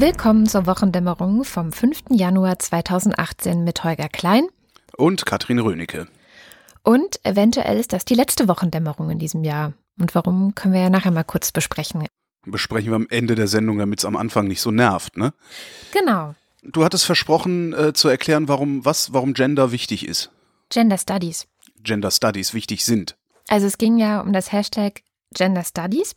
Willkommen zur Wochendämmerung vom 5. Januar 2018 mit Holger Klein und Katrin Rönecke. Und eventuell ist das die letzte Wochendämmerung in diesem Jahr. Und warum können wir ja nachher mal kurz besprechen. Besprechen wir am Ende der Sendung, damit es am Anfang nicht so nervt, ne? Genau. Du hattest versprochen äh, zu erklären, warum was, warum Gender wichtig ist. Gender Studies. Gender Studies wichtig sind. Also es ging ja um das Hashtag Gender Studies.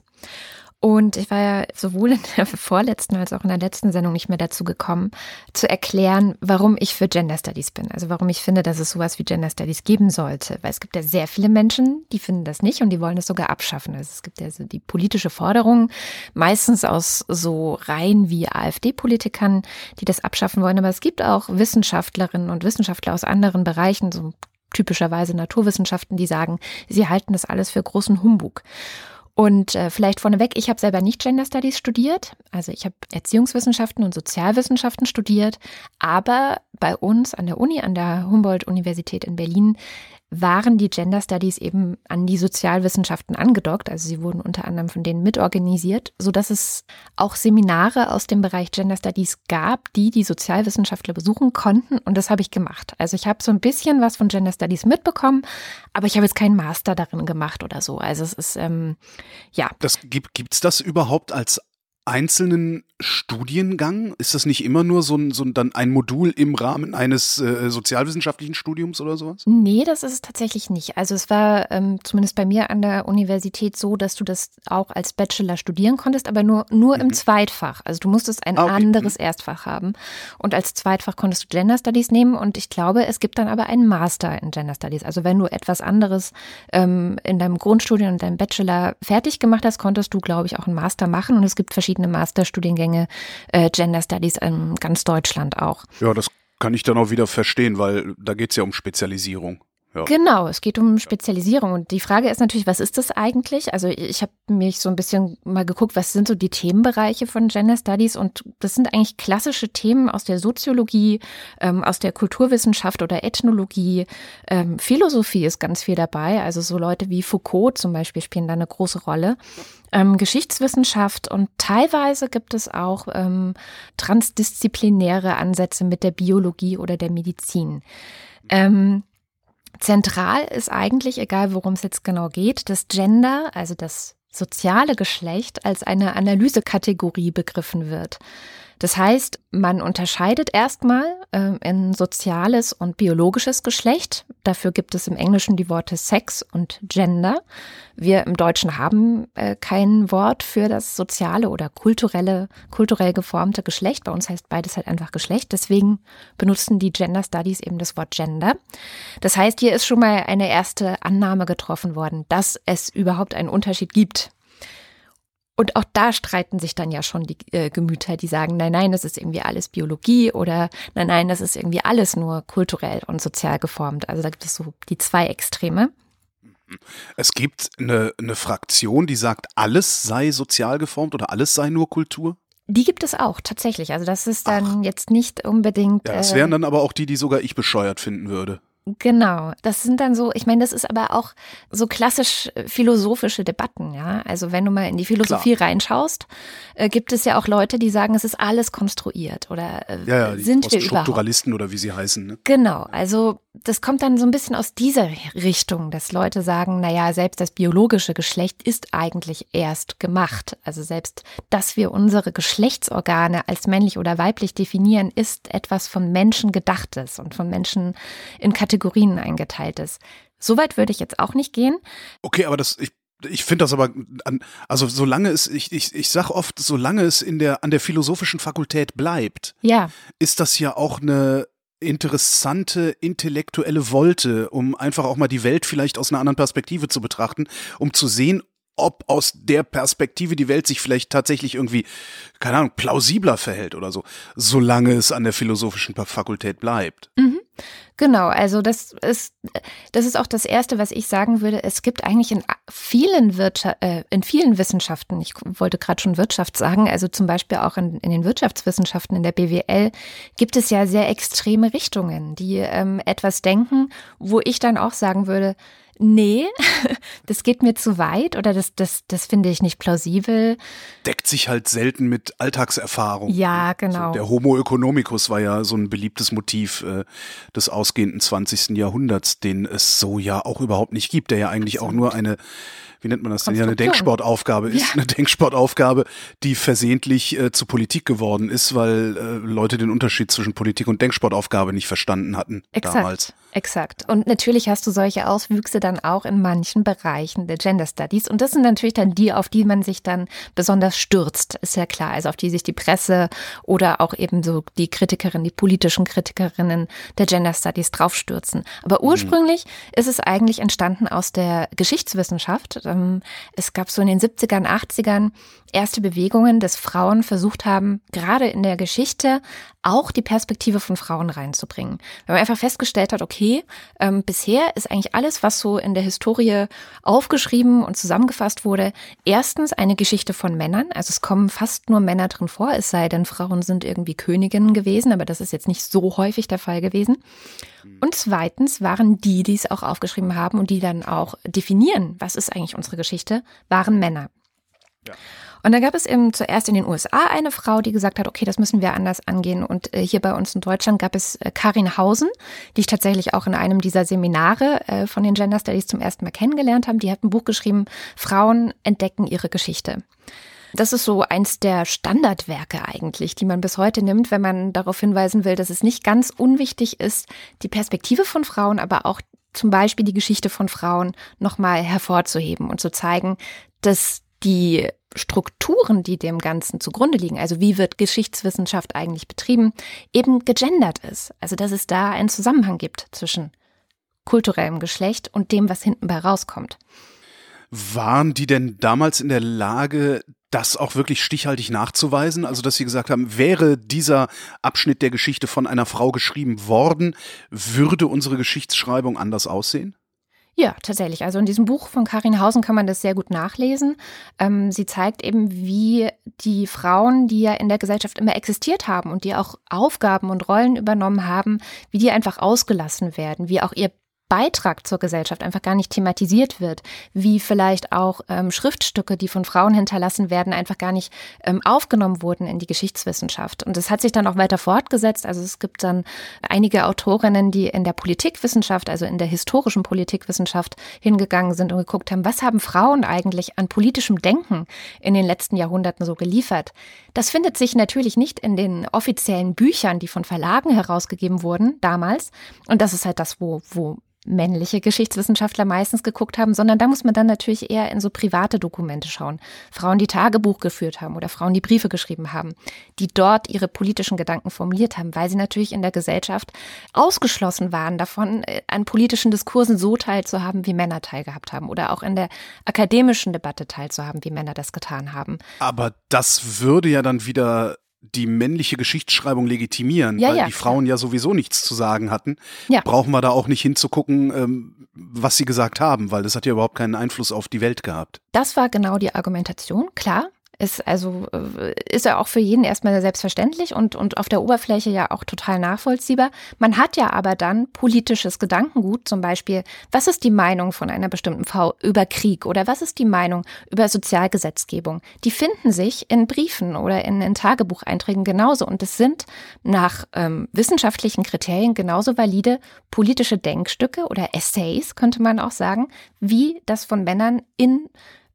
Und ich war ja sowohl in der vorletzten als auch in der letzten Sendung nicht mehr dazu gekommen, zu erklären, warum ich für Gender Studies bin. Also warum ich finde, dass es sowas wie Gender Studies geben sollte. Weil es gibt ja sehr viele Menschen, die finden das nicht und die wollen es sogar abschaffen. Also es gibt ja so die politische Forderung, meistens aus so Reihen wie AfD-Politikern, die das abschaffen wollen. Aber es gibt auch Wissenschaftlerinnen und Wissenschaftler aus anderen Bereichen, so typischerweise Naturwissenschaften, die sagen, sie halten das alles für großen Humbug. Und äh, vielleicht vorneweg, ich habe selber nicht Gender Studies studiert, also ich habe Erziehungswissenschaften und Sozialwissenschaften studiert, aber bei uns an der Uni, an der Humboldt-Universität in Berlin, waren die Gender Studies eben an die Sozialwissenschaften angedockt. Also sie wurden unter anderem von denen mitorganisiert, so dass es auch Seminare aus dem Bereich Gender Studies gab, die die Sozialwissenschaftler besuchen konnten. Und das habe ich gemacht. Also ich habe so ein bisschen was von Gender Studies mitbekommen, aber ich habe jetzt keinen Master darin gemacht oder so. Also es ist, ähm, ja. Das gibt, gibt's das überhaupt als einzelnen Studiengang? Ist das nicht immer nur so ein, so ein, dann ein Modul im Rahmen eines äh, sozialwissenschaftlichen Studiums oder sowas? Nee, das ist es tatsächlich nicht. Also es war ähm, zumindest bei mir an der Universität so, dass du das auch als Bachelor studieren konntest, aber nur, nur mhm. im Zweitfach. Also du musstest ein ah, okay. anderes mhm. Erstfach haben. Und als Zweitfach konntest du Gender Studies nehmen und ich glaube, es gibt dann aber einen Master in Gender Studies. Also wenn du etwas anderes ähm, in deinem Grundstudium und deinem Bachelor fertig gemacht hast, konntest du, glaube ich, auch einen Master machen und es gibt verschiedene verschiedene Masterstudiengänge äh, Gender Studies in ganz Deutschland auch. Ja, das kann ich dann auch wieder verstehen, weil da geht es ja um Spezialisierung. Ja. Genau, es geht um Spezialisierung. Und die Frage ist natürlich, was ist das eigentlich? Also ich habe mich so ein bisschen mal geguckt, was sind so die Themenbereiche von Gender Studies? Und das sind eigentlich klassische Themen aus der Soziologie, ähm, aus der Kulturwissenschaft oder Ethnologie. Ähm, Philosophie ist ganz viel dabei. Also so Leute wie Foucault zum Beispiel spielen da eine große Rolle. Ähm, Geschichtswissenschaft und teilweise gibt es auch ähm, transdisziplinäre Ansätze mit der Biologie oder der Medizin. Ähm, Zentral ist eigentlich, egal worum es jetzt genau geht, das Gender, also das soziale Geschlecht, als eine Analysekategorie begriffen wird. Das heißt, man unterscheidet erstmal äh, in soziales und biologisches Geschlecht. Dafür gibt es im Englischen die Worte Sex und Gender. Wir im Deutschen haben äh, kein Wort für das soziale oder kulturelle, kulturell geformte Geschlecht. Bei uns heißt beides halt einfach Geschlecht. Deswegen benutzen die Gender Studies eben das Wort Gender. Das heißt, hier ist schon mal eine erste Annahme getroffen worden, dass es überhaupt einen Unterschied gibt und auch da streiten sich dann ja schon die äh, Gemüter, die sagen, nein, nein, das ist irgendwie alles Biologie oder nein, nein, das ist irgendwie alles nur kulturell und sozial geformt. Also da gibt es so die zwei Extreme. Es gibt eine, eine Fraktion, die sagt, alles sei sozial geformt oder alles sei nur Kultur? Die gibt es auch, tatsächlich. Also das ist dann Ach. jetzt nicht unbedingt. Ja, das wären äh, dann aber auch die, die sogar ich bescheuert finden würde. Genau, das sind dann so, ich meine, das ist aber auch so klassisch äh, philosophische Debatten, ja. Also wenn du mal in die Philosophie Klar. reinschaust, äh, gibt es ja auch Leute, die sagen, es ist alles konstruiert oder äh, ja, ja, sind wir überhaupt. Strukturalisten oder wie sie heißen. Ne? Genau, also das kommt dann so ein bisschen aus dieser Richtung, dass Leute sagen, na ja, selbst das biologische Geschlecht ist eigentlich erst gemacht. Also selbst, dass wir unsere Geschlechtsorgane als männlich oder weiblich definieren, ist etwas von Menschen gedachtes und von Menschen in Kategorien eingeteiltes. Soweit würde ich jetzt auch nicht gehen. Okay, aber das, ich ich finde das aber, also solange es, ich, ich, ich sag oft, solange es in der, an der philosophischen Fakultät bleibt, ja. ist das ja auch eine, interessante intellektuelle Wolte, um einfach auch mal die Welt vielleicht aus einer anderen Perspektive zu betrachten, um zu sehen, ob aus der Perspektive die Welt sich vielleicht tatsächlich irgendwie, keine Ahnung, plausibler verhält oder so, solange es an der philosophischen Fakultät bleibt. Mhm. Genau, also das ist, das ist auch das Erste, was ich sagen würde. Es gibt eigentlich in vielen Wirtschaft, äh, in vielen Wissenschaften, ich wollte gerade schon Wirtschaft sagen, also zum Beispiel auch in, in den Wirtschaftswissenschaften, in der BWL, gibt es ja sehr extreme Richtungen, die ähm, etwas denken, wo ich dann auch sagen würde, Nee, das geht mir zu weit oder das, das, das finde ich nicht plausibel. Deckt sich halt selten mit Alltagserfahrung. Ja, genau. Also der Homo economicus war ja so ein beliebtes Motiv äh, des ausgehenden 20. Jahrhunderts, den es so ja auch überhaupt nicht gibt, der ja eigentlich auch nur eine wie nennt man das denn? Ja, eine Denksportaufgabe ist. Ja. Eine Denksportaufgabe, die versehentlich äh, zu Politik geworden ist, weil äh, Leute den Unterschied zwischen Politik und Denksportaufgabe nicht verstanden hatten Exakt. damals. Exakt. Und natürlich hast du solche Auswüchse dann auch in manchen Bereichen der Gender Studies. Und das sind natürlich dann die, auf die man sich dann besonders stürzt, ist ja klar. Also auf die sich die Presse oder auch eben so die Kritikerinnen, die politischen Kritikerinnen der Gender Studies draufstürzen. Aber mhm. ursprünglich mhm. ist es eigentlich entstanden aus der Geschichtswissenschaft. Ähm, es gab so in den 70ern, 80ern erste Bewegungen, dass Frauen versucht haben, gerade in der Geschichte auch die Perspektive von Frauen reinzubringen. Weil man einfach festgestellt hat, okay, ähm, bisher ist eigentlich alles, was so in der Historie aufgeschrieben und zusammengefasst wurde, erstens eine Geschichte von Männern. Also es kommen fast nur Männer drin vor, es sei denn, Frauen sind irgendwie Königinnen gewesen, aber das ist jetzt nicht so häufig der Fall gewesen. Und zweitens waren die, die es auch aufgeschrieben haben und die dann auch definieren, was ist eigentlich unsere Geschichte, waren Männer. Ja. Und da gab es eben zuerst in den USA eine Frau, die gesagt hat, okay, das müssen wir anders angehen. Und äh, hier bei uns in Deutschland gab es äh, Karin Hausen, die ich tatsächlich auch in einem dieser Seminare äh, von den Gender Studies zum ersten Mal kennengelernt habe. Die hat ein Buch geschrieben, Frauen entdecken ihre Geschichte. Das ist so eins der Standardwerke eigentlich, die man bis heute nimmt, wenn man darauf hinweisen will, dass es nicht ganz unwichtig ist, die Perspektive von Frauen, aber auch zum Beispiel die Geschichte von Frauen nochmal hervorzuheben und zu zeigen, dass die Strukturen, die dem Ganzen zugrunde liegen, also wie wird Geschichtswissenschaft eigentlich betrieben, eben gegendert ist. Also dass es da einen Zusammenhang gibt zwischen kulturellem Geschlecht und dem, was hinten bei rauskommt. Waren die denn damals in der Lage, das auch wirklich stichhaltig nachzuweisen? Also, dass sie gesagt haben, wäre dieser Abschnitt der Geschichte von einer Frau geschrieben worden, würde unsere Geschichtsschreibung anders aussehen? Ja, tatsächlich. Also in diesem Buch von Karin Hausen kann man das sehr gut nachlesen. Ähm, sie zeigt eben, wie die Frauen, die ja in der Gesellschaft immer existiert haben und die auch Aufgaben und Rollen übernommen haben, wie die einfach ausgelassen werden, wie auch ihr Beitrag zur Gesellschaft einfach gar nicht thematisiert wird, wie vielleicht auch ähm, Schriftstücke, die von Frauen hinterlassen werden, einfach gar nicht ähm, aufgenommen wurden in die Geschichtswissenschaft. Und das hat sich dann auch weiter fortgesetzt. Also es gibt dann einige Autorinnen, die in der Politikwissenschaft, also in der historischen Politikwissenschaft hingegangen sind und geguckt haben, was haben Frauen eigentlich an politischem Denken in den letzten Jahrhunderten so geliefert. Das findet sich natürlich nicht in den offiziellen Büchern, die von Verlagen herausgegeben wurden damals. Und das ist halt das, wo, wo männliche Geschichtswissenschaftler meistens geguckt haben, sondern da muss man dann natürlich eher in so private Dokumente schauen. Frauen, die Tagebuch geführt haben oder Frauen, die Briefe geschrieben haben, die dort ihre politischen Gedanken formuliert haben, weil sie natürlich in der Gesellschaft ausgeschlossen waren davon, äh, an politischen Diskursen so teilzuhaben, wie Männer teilgehabt haben oder auch in der akademischen Debatte teilzuhaben, wie Männer das getan haben. Aber das würde ja dann wieder die männliche Geschichtsschreibung legitimieren, ja, weil ja, die Frauen ja. ja sowieso nichts zu sagen hatten, ja. brauchen wir da auch nicht hinzugucken, ähm, was sie gesagt haben, weil das hat ja überhaupt keinen Einfluss auf die Welt gehabt. Das war genau die Argumentation, klar. Ist also äh, ist ja auch für jeden erstmal selbstverständlich und, und auf der Oberfläche ja auch total nachvollziehbar. Man hat ja aber dann politisches Gedankengut, zum Beispiel, was ist die Meinung von einer bestimmten Frau über Krieg oder was ist die Meinung über Sozialgesetzgebung? Die finden sich in Briefen oder in, in Tagebucheinträgen genauso und es sind nach ähm, wissenschaftlichen Kriterien genauso valide politische Denkstücke oder Essays, könnte man auch sagen, wie das von Männern in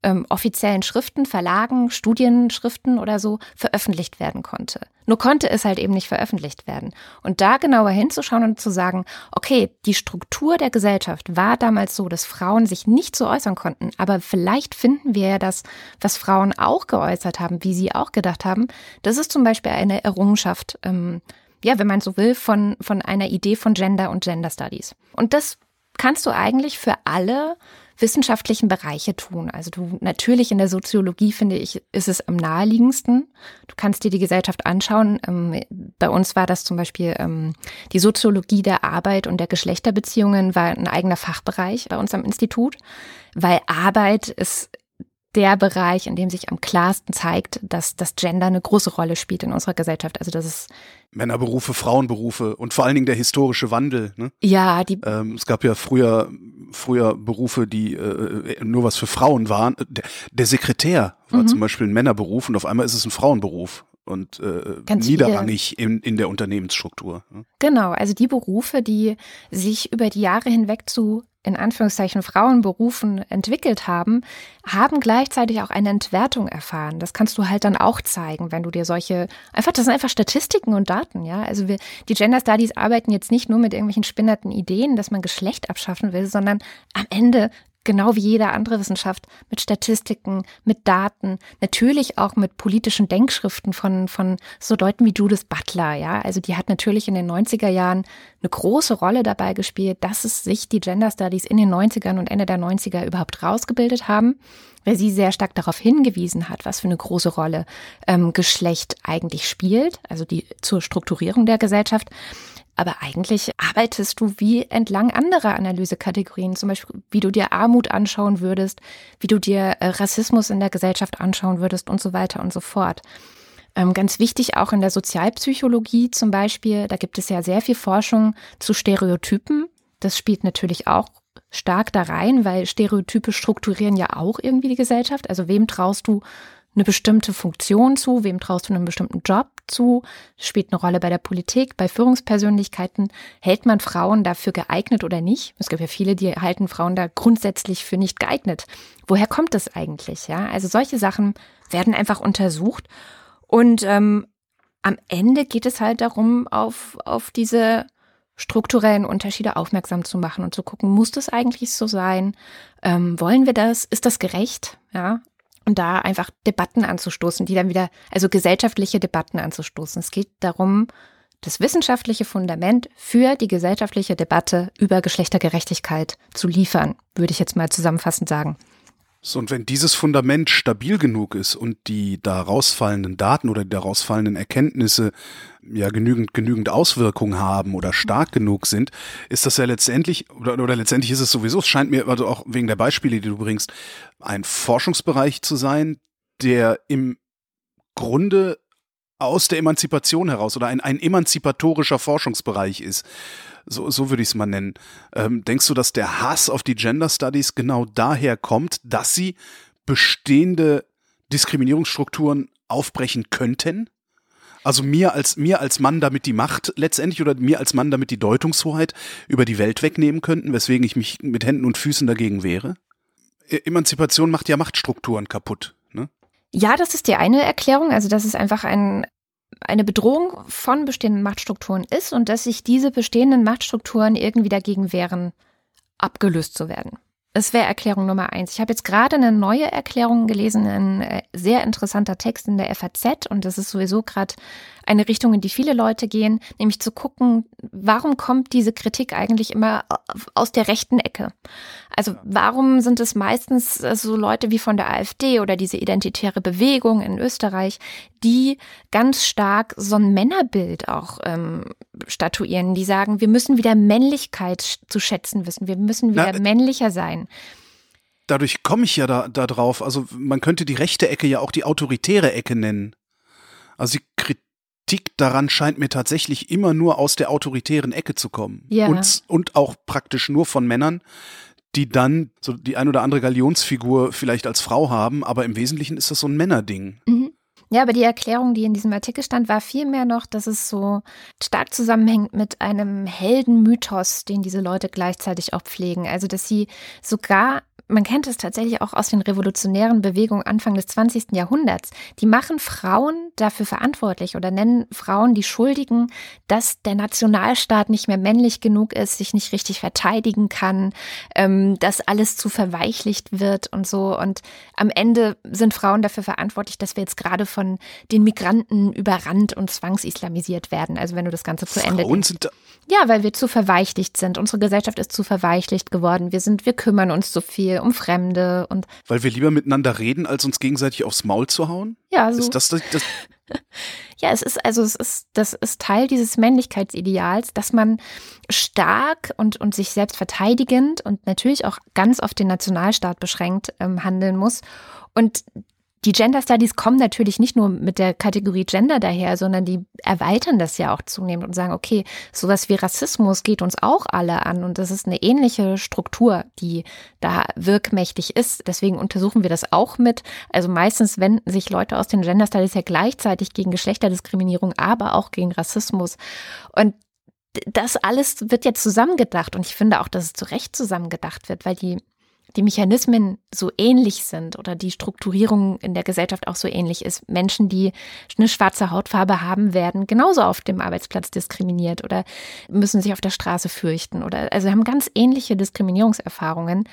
ähm, offiziellen Schriften, Verlagen, Studienschriften oder so veröffentlicht werden konnte. Nur konnte es halt eben nicht veröffentlicht werden. Und da genauer hinzuschauen und zu sagen, okay, die Struktur der Gesellschaft war damals so, dass Frauen sich nicht so äußern konnten, aber vielleicht finden wir ja das, was Frauen auch geäußert haben, wie sie auch gedacht haben. Das ist zum Beispiel eine Errungenschaft, ähm, ja, wenn man so will, von, von einer Idee von Gender und Gender Studies. Und das kannst du eigentlich für alle wissenschaftlichen Bereiche tun. Also du natürlich in der Soziologie finde ich, ist es am naheliegendsten. Du kannst dir die Gesellschaft anschauen. Ähm, bei uns war das zum Beispiel ähm, die Soziologie der Arbeit und der Geschlechterbeziehungen war ein eigener Fachbereich bei uns am Institut, weil Arbeit ist der Bereich, in dem sich am klarsten zeigt, dass das Gender eine große Rolle spielt in unserer Gesellschaft. Also das ist Männerberufe, Frauenberufe und vor allen Dingen der historische Wandel. Ne? Ja, die. Ähm, es gab ja früher früher Berufe, die äh, nur was für Frauen waren. Der, der Sekretär war mhm. zum Beispiel ein Männerberuf und auf einmal ist es ein Frauenberuf und äh, Ganz niederrangig in, in der Unternehmensstruktur. Ne? Genau, also die Berufe, die sich über die Jahre hinweg zu in Anführungszeichen Frauenberufen entwickelt haben, haben gleichzeitig auch eine Entwertung erfahren. Das kannst du halt dann auch zeigen, wenn du dir solche, einfach, das sind einfach Statistiken und Daten, ja. Also wir, die Gender Studies arbeiten jetzt nicht nur mit irgendwelchen spinnerten Ideen, dass man Geschlecht abschaffen will, sondern am Ende genau wie jede andere Wissenschaft mit Statistiken, mit Daten, natürlich auch mit politischen Denkschriften von, von so Leuten wie Judith Butler, ja. Also die hat natürlich in den 90er Jahren eine große Rolle dabei gespielt, dass es sich die Gender Studies in den 90ern und Ende der 90er überhaupt rausgebildet haben, weil sie sehr stark darauf hingewiesen hat, was für eine große Rolle ähm, Geschlecht eigentlich spielt, also die zur Strukturierung der Gesellschaft. Aber eigentlich arbeitest du wie entlang anderer Analysekategorien, zum Beispiel wie du dir Armut anschauen würdest, wie du dir äh, Rassismus in der Gesellschaft anschauen würdest und so weiter und so fort. Ähm, ganz wichtig auch in der Sozialpsychologie zum Beispiel, da gibt es ja sehr viel Forschung zu Stereotypen. Das spielt natürlich auch stark da rein, weil Stereotype strukturieren ja auch irgendwie die Gesellschaft. Also wem traust du eine bestimmte Funktion zu, wem traust du einen bestimmten Job zu, spielt eine Rolle bei der Politik, bei Führungspersönlichkeiten. Hält man Frauen dafür geeignet oder nicht? Es gibt ja viele, die halten Frauen da grundsätzlich für nicht geeignet. Woher kommt das eigentlich? Ja, also solche Sachen werden einfach untersucht und ähm, am Ende geht es halt darum, auf, auf diese strukturellen Unterschiede aufmerksam zu machen und zu gucken, muss das eigentlich so sein? Ähm, wollen wir das? Ist das gerecht? Ja, und da einfach Debatten anzustoßen, die dann wieder, also gesellschaftliche Debatten anzustoßen. Es geht darum, das wissenschaftliche Fundament für die gesellschaftliche Debatte über Geschlechtergerechtigkeit zu liefern, würde ich jetzt mal zusammenfassend sagen. So, und wenn dieses Fundament stabil genug ist und die daraus fallenden Daten oder die daraus fallenden Erkenntnisse ja genügend, genügend Auswirkungen haben oder stark genug sind, ist das ja letztendlich, oder, oder letztendlich ist es sowieso, es scheint mir, also auch wegen der Beispiele, die du bringst, ein Forschungsbereich zu sein, der im Grunde aus der Emanzipation heraus oder ein, ein emanzipatorischer Forschungsbereich ist. So, so würde ich es mal nennen. Ähm, denkst du, dass der Hass auf die Gender Studies genau daher kommt, dass sie bestehende Diskriminierungsstrukturen aufbrechen könnten? Also mir als mir als Mann damit die Macht letztendlich oder mir als Mann damit die Deutungshoheit über die Welt wegnehmen könnten, weswegen ich mich mit Händen und Füßen dagegen wehre? E Emanzipation macht ja Machtstrukturen kaputt. Ne? Ja, das ist die eine Erklärung. Also das ist einfach ein eine Bedrohung von bestehenden Machtstrukturen ist und dass sich diese bestehenden Machtstrukturen irgendwie dagegen wehren, abgelöst zu werden. Das wäre Erklärung Nummer eins. Ich habe jetzt gerade eine neue Erklärung gelesen, ein äh, sehr interessanter Text in der FAZ und das ist sowieso gerade eine Richtung, in die viele Leute gehen, nämlich zu gucken, warum kommt diese Kritik eigentlich immer aus der rechten Ecke? Also warum sind es meistens äh, so Leute wie von der AfD oder diese identitäre Bewegung in Österreich, die ganz stark so ein Männerbild auch ähm, statuieren, die sagen, wir müssen wieder Männlichkeit zu schätzen wissen, wir müssen wieder Na, männlicher sein dadurch komme ich ja da, da drauf. Also man könnte die rechte Ecke ja auch die autoritäre Ecke nennen. Also die Kritik daran scheint mir tatsächlich immer nur aus der autoritären Ecke zu kommen. Ja. Und, und auch praktisch nur von Männern, die dann so die ein oder andere Galionsfigur vielleicht als Frau haben, aber im Wesentlichen ist das so ein Männerding. Mhm. Ja, aber die Erklärung, die in diesem Artikel stand, war vielmehr noch, dass es so stark zusammenhängt mit einem Heldenmythos, den diese Leute gleichzeitig auch pflegen. Also, dass sie sogar man kennt es tatsächlich auch aus den revolutionären Bewegungen Anfang des 20. Jahrhunderts. Die machen Frauen dafür verantwortlich oder nennen Frauen die Schuldigen, dass der Nationalstaat nicht mehr männlich genug ist, sich nicht richtig verteidigen kann, ähm, dass alles zu verweichlicht wird und so. Und am Ende sind Frauen dafür verantwortlich, dass wir jetzt gerade von den Migranten überrannt und zwangsislamisiert werden. Also wenn du das Ganze zu Ende. Frauen sind ja, weil wir zu verweichlicht sind. Unsere Gesellschaft ist zu verweichlicht geworden. Wir sind, wir kümmern uns zu viel um Fremde und. Weil wir lieber miteinander reden, als uns gegenseitig aufs Maul zu hauen? Ja, so. Ist das, das, das Ja, es ist also es ist das ist Teil dieses Männlichkeitsideals, dass man stark und und sich selbst verteidigend und natürlich auch ganz auf den Nationalstaat beschränkt ähm, handeln muss. Und die Gender Studies kommen natürlich nicht nur mit der Kategorie Gender daher, sondern die erweitern das ja auch zunehmend und sagen, okay, sowas wie Rassismus geht uns auch alle an und das ist eine ähnliche Struktur, die da wirkmächtig ist. Deswegen untersuchen wir das auch mit. Also meistens wenden sich Leute aus den Gender Studies ja gleichzeitig gegen Geschlechterdiskriminierung, aber auch gegen Rassismus. Und das alles wird jetzt zusammengedacht und ich finde auch, dass es zu Recht zusammengedacht wird, weil die die Mechanismen so ähnlich sind oder die Strukturierung in der Gesellschaft auch so ähnlich ist. Menschen, die eine schwarze Hautfarbe haben, werden genauso auf dem Arbeitsplatz diskriminiert oder müssen sich auf der Straße fürchten oder also haben ganz ähnliche Diskriminierungserfahrungen.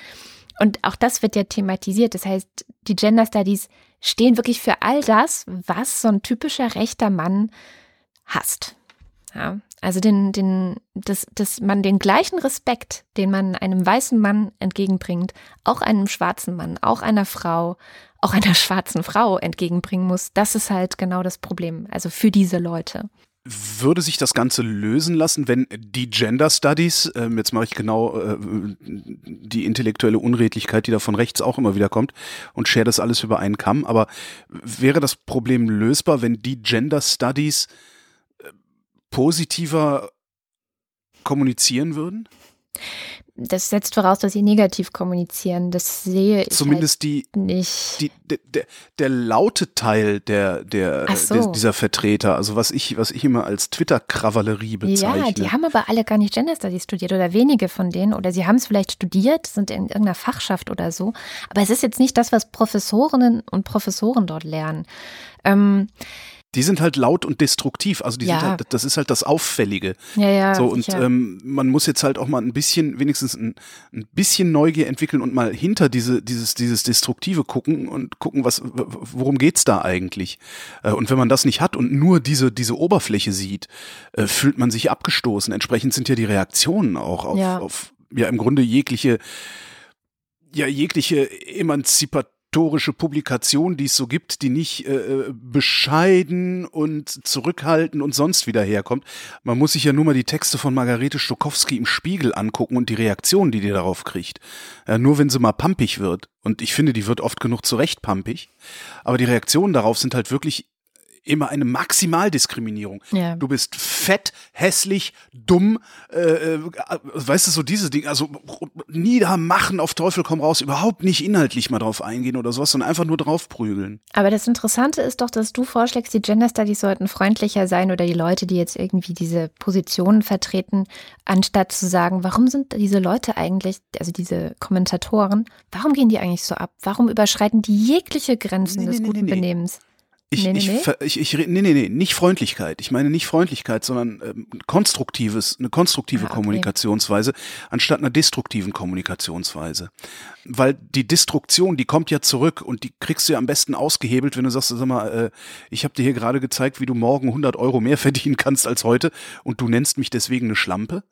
Und auch das wird ja thematisiert. Das heißt, die Gender Studies stehen wirklich für all das, was so ein typischer rechter Mann hasst. Ja, also den, den, dass, dass man den gleichen Respekt, den man einem weißen Mann entgegenbringt, auch einem schwarzen Mann, auch einer Frau, auch einer schwarzen Frau entgegenbringen muss, das ist halt genau das Problem. Also für diese Leute. Würde sich das Ganze lösen lassen, wenn die Gender Studies, äh, jetzt mache ich genau äh, die intellektuelle Unredlichkeit, die da von rechts auch immer wieder kommt und share das alles über einen Kamm, aber wäre das Problem lösbar, wenn die Gender Studies positiver kommunizieren würden? Das setzt voraus, dass sie negativ kommunizieren. Das sehe ich Zumindest halt die, nicht. Die, der, der, der laute Teil der, der, so. der, dieser Vertreter, also was ich, was ich immer als Twitter-Krawallerie bezeichne. Ja, die haben aber alle gar nicht Gender Studies studiert oder wenige von denen oder sie haben es vielleicht studiert, sind in irgendeiner Fachschaft oder so. Aber es ist jetzt nicht das, was Professorinnen und Professoren dort lernen. Ähm, die sind halt laut und destruktiv. Also die Ja. sind halt, das ist halt das Auffällige. ja, ja. so und ähm, man muss jetzt halt auch mal ein bisschen, wenigstens ein, ein bisschen Neugier entwickeln und mal hinter diese dieses dieses Destruktive gucken und gucken, was worum geht's da eigentlich. Äh, und wenn man das nicht hat und nur diese diese Oberfläche sieht, äh, fühlt man sich abgestoßen. Entsprechend sind ja die Reaktionen auch auf, Ja. auf ja im Grunde jegliche ja jegliche emanzipatorische Publikation, die es so gibt, die nicht äh, bescheiden und zurückhaltend und sonst wieder herkommt. Man muss sich ja nur mal die Texte von Margarete Stokowski im Spiegel angucken und die Reaktion, die die darauf kriegt. Äh, nur wenn sie mal pampig wird. Und ich finde, die wird oft genug zu Recht pampig. Aber die Reaktionen darauf sind halt wirklich immer eine Maximaldiskriminierung. Ja. Du bist fett, hässlich, dumm, äh, äh, weißt du, so diese Dinge, also niedermachen auf Teufel komm raus, überhaupt nicht inhaltlich mal drauf eingehen oder sowas, sondern einfach nur draufprügeln. Aber das Interessante ist doch, dass du vorschlägst, die Gender Studies sollten freundlicher sein oder die Leute, die jetzt irgendwie diese Positionen vertreten, anstatt zu sagen, warum sind diese Leute eigentlich, also diese Kommentatoren, warum gehen die eigentlich so ab? Warum überschreiten die jegliche Grenzen Nee, des nee, guten. Benehmens? Ich, Nee, nee, ich, ich, ich, nee, nee, nee, nicht Freundlichkeit. Ich meine nicht Freundlichkeit, sondern ähm, konstruktives, eine konstruktive Ah, okay. Kommunikationsweise anstatt einer destruktiven Kommunikationsweise. Weil die Destruktion, die kommt ja zurück und die kriegst du ja am besten ausgehebelt, wenn du sagst, sag mal, äh, ich habe dir hier gerade gezeigt, wie du morgen 100 Euro mehr verdienen kannst als heute und du nennst mich deswegen eine Schlampe.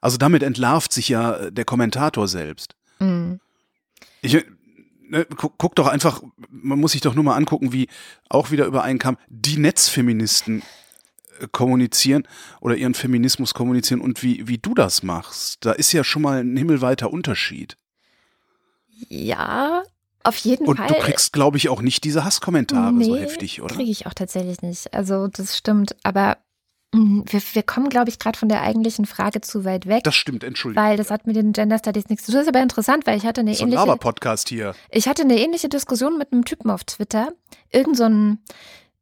Also damit entlarvt sich ja äh, der Kommentator selbst. Mhm. Ich, ne, guck, guck doch einfach, man muss sich doch nur mal angucken, wie auch wieder übereinkam, die Netzfeministen äh, kommunizieren oder ihren Feminismus kommunizieren und wie, wie du das machst. Da ist ja schon mal ein himmelweiter Unterschied. Ja, auf jeden Und Fall. du kriegst, glaube ich, auch nicht diese Hasskommentare so Nee, heftig, oder? Kriege ich auch tatsächlich nicht. Also das stimmt. Aber wir, wir kommen, glaube ich, gerade von der eigentlichen Frage zu weit weg. Das stimmt, Entschuldigung. weil das hat mit den Gender Studies nichts zu tun. Das ist aber interessant, weil ich hatte eine so ein ähnliche, Laber-Podcast hier. ich hatte eine ähnliche Diskussion mit einem Typen auf Twitter. Irgend so ein,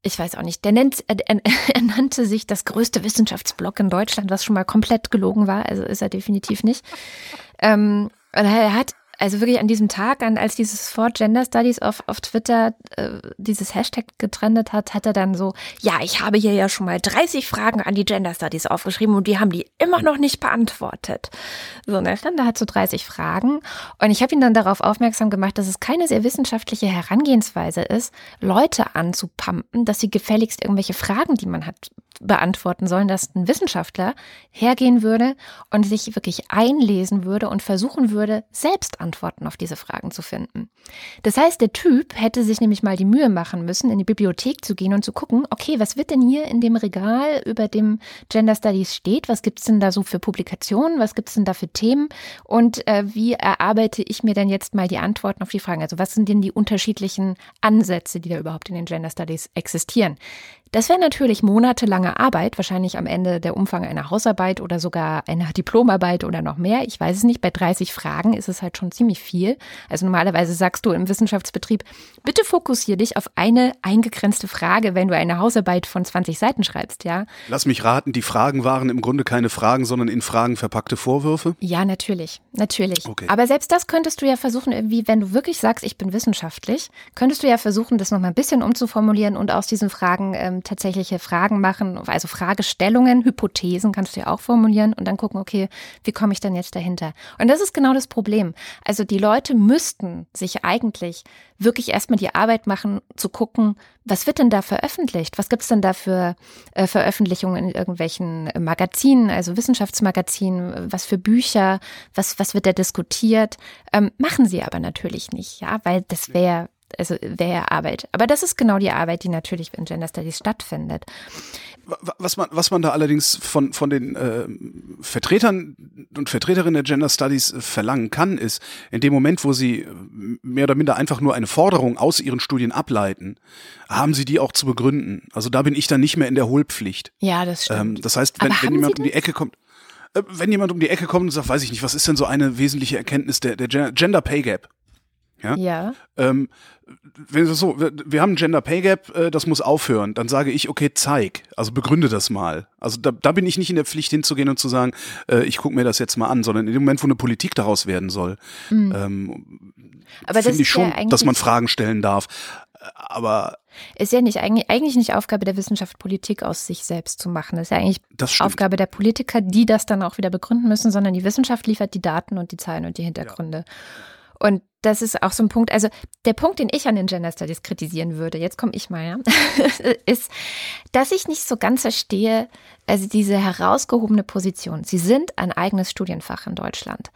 ich weiß auch nicht, der nennt, er, er, er nannte sich das größte Wissenschaftsblog in Deutschland, was schon mal komplett gelogen war. Also ist er definitiv nicht. Ähm, und er hat also wirklich an diesem Tag, an als dieses For Gender Studies auf, auf Twitter äh, dieses Hashtag getrendet hat, hat er dann so, ja, ich habe hier ja schon mal 30 Fragen an die Gender Studies aufgeschrieben und die haben die immer noch nicht beantwortet. So, und er stand da hat so 30 Fragen und ich habe ihn dann darauf aufmerksam gemacht, dass es keine sehr wissenschaftliche Herangehensweise ist, Leute anzupumpen, dass sie gefälligst irgendwelche Fragen, die man hat, beantworten sollen, dass ein Wissenschaftler hergehen würde und sich wirklich einlesen würde und versuchen würde, selbst Antworten auf diese Fragen zu finden. Das heißt, der Typ hätte sich nämlich mal die Mühe machen müssen, in die Bibliothek zu gehen und zu gucken, okay, was wird denn hier in dem Regal, über dem Gender Studies steht? Was gibt's denn da so für Publikationen? Was gibt's denn da für Themen? Und äh, wie erarbeite ich mir denn jetzt mal die Antworten auf die Fragen? Also was sind denn die unterschiedlichen Ansätze, die da überhaupt in den Gender Studies existieren? Das wäre natürlich monatelange Arbeit, wahrscheinlich am Ende der Umfang einer Hausarbeit oder sogar einer Diplomarbeit oder noch mehr. Ich weiß es nicht. Bei 30 Fragen ist es halt schon ziemlich viel. Also normalerweise sagst du im Wissenschaftsbetrieb, bitte fokussiere dich auf eine eingegrenzte Frage, wenn du eine Hausarbeit von 20 Seiten schreibst, ja? Lass mich raten, die Fragen waren im Grunde keine Fragen, sondern in Fragen verpackte Vorwürfe? Ja, natürlich. Natürlich. Okay. Aber selbst das könntest du ja versuchen, irgendwie, wenn du wirklich sagst, ich bin wissenschaftlich, könntest du ja versuchen, das nochmal ein bisschen umzuformulieren und aus diesen Fragen ähm, tatsächliche Fragen machen, also Fragestellungen, Hypothesen kannst du ja auch formulieren und dann gucken, okay, wie komme ich denn jetzt dahinter? Und das ist genau das Problem. Also die Leute müssten sich eigentlich wirklich erstmal die Arbeit machen, zu gucken, was wird denn da veröffentlicht? Was gibt es denn da für äh, Veröffentlichungen in irgendwelchen Magazinen, also Wissenschaftsmagazinen, was für Bücher, was, was wird da diskutiert? Ähm, machen sie aber natürlich nicht, ja, weil das wäre also wäre Arbeit. Aber das ist genau die Arbeit, die natürlich in Gender Studies stattfindet. Was man, was man da allerdings von, von den äh, Vertretern und Vertreterinnen der Gender Studies äh, verlangen kann, ist, in dem Moment, wo sie äh, mehr oder minder einfach nur eine Forderung aus ihren Studien ableiten, haben sie die auch zu begründen. Also da bin ich dann nicht mehr in der Hohlpflicht. Ja, das stimmt. Ähm, das heißt, wenn, wenn jemand um die Ecke kommt, äh, wenn jemand um die Ecke kommt und sagt, weiß ich nicht, was ist denn so eine wesentliche Erkenntnis der, der Gender Pay Gap? Ja. ja. Ähm, wenn es so, wir, wir haben ein Gender Pay Gap, äh, das muss aufhören. Dann sage ich, okay, zeig, also begründe das mal. Also da, da bin ich nicht in der Pflicht hinzugehen und zu sagen, äh, ich gucke mir das jetzt mal an, sondern in dem Moment, wo eine Politik daraus werden soll, mhm. ähm, finde ich schon, ja dass man Fragen stellen darf. Aber ist ja nicht eigentlich, eigentlich nicht Aufgabe der Wissenschaft, Politik aus sich selbst zu machen. Das ist ja eigentlich Aufgabe der Politiker, die das dann auch wieder begründen müssen, sondern die Wissenschaft liefert die Daten und die Zahlen und die Hintergründe. Ja. Und das ist auch so ein Punkt, also der Punkt, den ich an den Gender Studies kritisieren würde, jetzt komme ich mal, ja, ist, dass ich nicht so ganz verstehe, also diese herausgehobene Position. Sie sind ein eigenes Studienfach in Deutschland.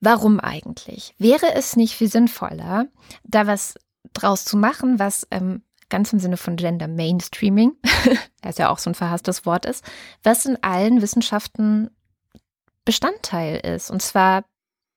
Warum eigentlich? Wäre es nicht viel sinnvoller, da was draus zu machen, was ähm, ganz im Sinne von Gender Mainstreaming, das ja auch so ein verhasstes Wort ist, was in allen Wissenschaften Bestandteil ist. Und zwar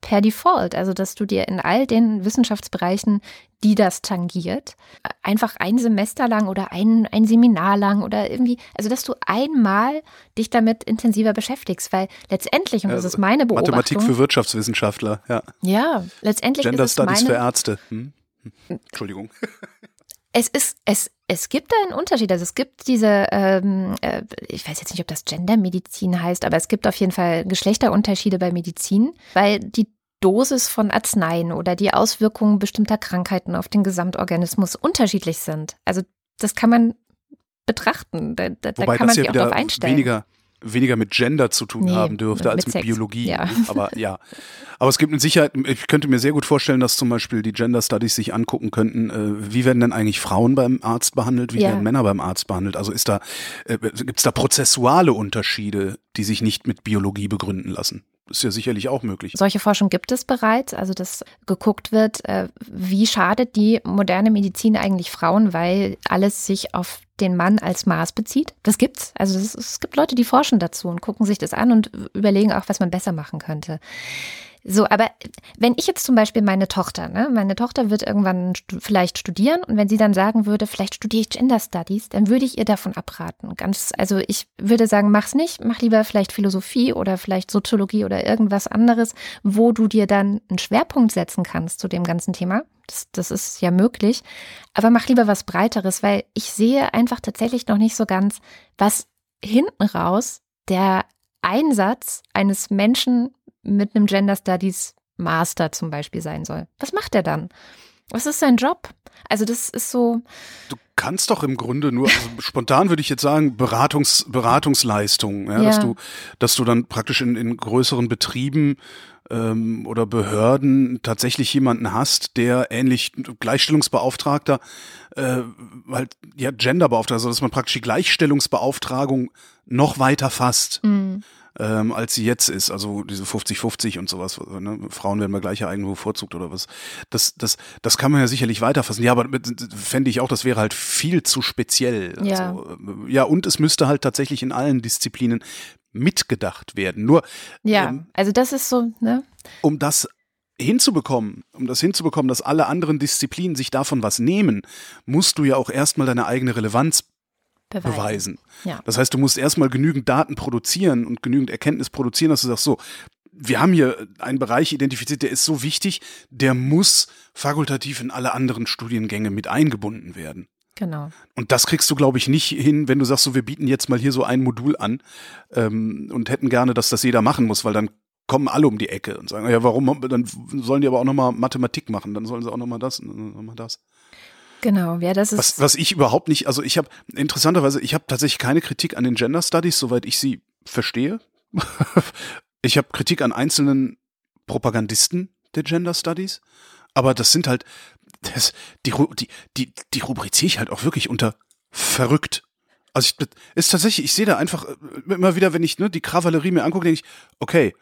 per Default, also dass du dir in all den Wissenschaftsbereichen, die das tangiert, einfach ein Semester lang oder ein, ein Seminar lang oder irgendwie, also dass du einmal dich damit intensiver beschäftigst, weil letztendlich, und das ist meine Beobachtung. Mathematik für Wirtschaftswissenschaftler, ja. Ja, letztendlich Gender ist es Studies meine, für Ärzte. Hm? hm. Entschuldigung. Es ist, es, es gibt da einen Unterschied. Also es gibt diese, ähm, äh, ich weiß jetzt nicht, ob das Gendermedizin heißt, aber es gibt auf jeden Fall Geschlechterunterschiede bei Medizin, weil die Dosis von Arzneien oder die Auswirkungen bestimmter Krankheiten auf den Gesamtorganismus unterschiedlich sind. Also das kann man betrachten. Da, da, Wobei kann man ja sich auch darauf einstellen. Weniger weniger mit Gender zu tun nee, haben dürfte als mit, mit Biologie. Ja. Aber ja. Aber es gibt mit Sicherheit, ich könnte mir sehr gut vorstellen, dass zum Beispiel die Gender Studies sich angucken könnten, äh, wie werden denn eigentlich Frauen beim Arzt behandelt, wie ja. werden Männer beim Arzt behandelt? Also ist da, äh, gibt es da prozessuale Unterschiede, die sich nicht mit Biologie begründen lassen? Ist ja sicherlich auch möglich. Solche Forschung gibt es bereits, also dass geguckt wird, äh, wie schadet die moderne Medizin eigentlich Frauen, weil alles sich auf den Mann als Maß bezieht. Das gibt's. Also es gibt Leute, die forschen dazu und gucken sich das an und überlegen auch, was man besser machen könnte. So, aber wenn ich jetzt zum Beispiel meine Tochter, ne, meine Tochter wird irgendwann stu vielleicht studieren und wenn sie dann sagen würde, vielleicht studiere ich Gender Studies, dann würde ich ihr davon abraten. Ganz, also ich würde sagen, mach's nicht, mach lieber vielleicht Philosophie oder vielleicht Soziologie oder irgendwas anderes, wo du dir dann einen Schwerpunkt setzen kannst zu dem ganzen Thema. Das, das ist ja möglich. Aber mach lieber was Breiteres, weil ich sehe einfach tatsächlich noch nicht so ganz, was hinten raus der Einsatz eines Menschen mit einem Gender Studies Master zum Beispiel sein soll. Was macht er dann? Was ist sein Job? Also das ist so. Du kannst doch im Grunde nur, also spontan würde ich jetzt sagen, Beratungs, Beratungsleistungen, ja, ja. Dass, du, dass du dann praktisch in, in größeren Betrieben ähm, oder Behörden tatsächlich jemanden hast, der ähnlich Gleichstellungsbeauftragter, äh, halt ja Genderbeauftragter, also dass man praktisch die Gleichstellungsbeauftragung noch weiter fasst. Mhm. Ähm, als sie jetzt ist. Also diese 50-50 und sowas. Ne? Frauen werden bei gleicher Eignung bevorzugt oder was. Das, das, das kann man ja sicherlich weiterfassen. Ja, aber fände ich auch, das wäre halt viel zu speziell. Ja. Also, äh, ja, und es müsste halt tatsächlich in allen Disziplinen mitgedacht werden. Nur Ja, ähm, also das ist so, ne? um das hinzubekommen, um das hinzubekommen, dass alle anderen Disziplinen sich davon was nehmen, musst du ja auch erstmal deine eigene Relevanz Beweisen. beweisen. Ja. Das heißt, du musst erstmal genügend Daten produzieren und genügend Erkenntnis produzieren, dass du sagst, so, wir haben hier einen Bereich identifiziert, der ist so wichtig, der muss fakultativ in alle anderen Studiengänge mit eingebunden werden. Genau. Und das kriegst du, glaube ich, nicht hin, wenn du sagst, so, wir bieten jetzt mal hier so ein Modul an ähm, und hätten gerne, dass das jeder machen muss, weil dann kommen alle um die Ecke und sagen, ja, warum, dann sollen die aber auch nochmal Mathematik machen, dann sollen sie auch nochmal das und nochmal das. Genau, ja, das ist. Was, was ich überhaupt nicht, also ich habe interessanterweise, ich habe tatsächlich keine Kritik an den Gender Studies, soweit ich sie verstehe. ich habe Kritik an einzelnen Propagandisten der Gender Studies, aber das sind halt, das, die, die, die, die rubriziere ich halt auch wirklich unter verrückt. Also ich, ist tatsächlich, ich sehe da einfach äh, immer wieder, wenn ich ne, die Kavallerie mir angucke, denke ich, okay,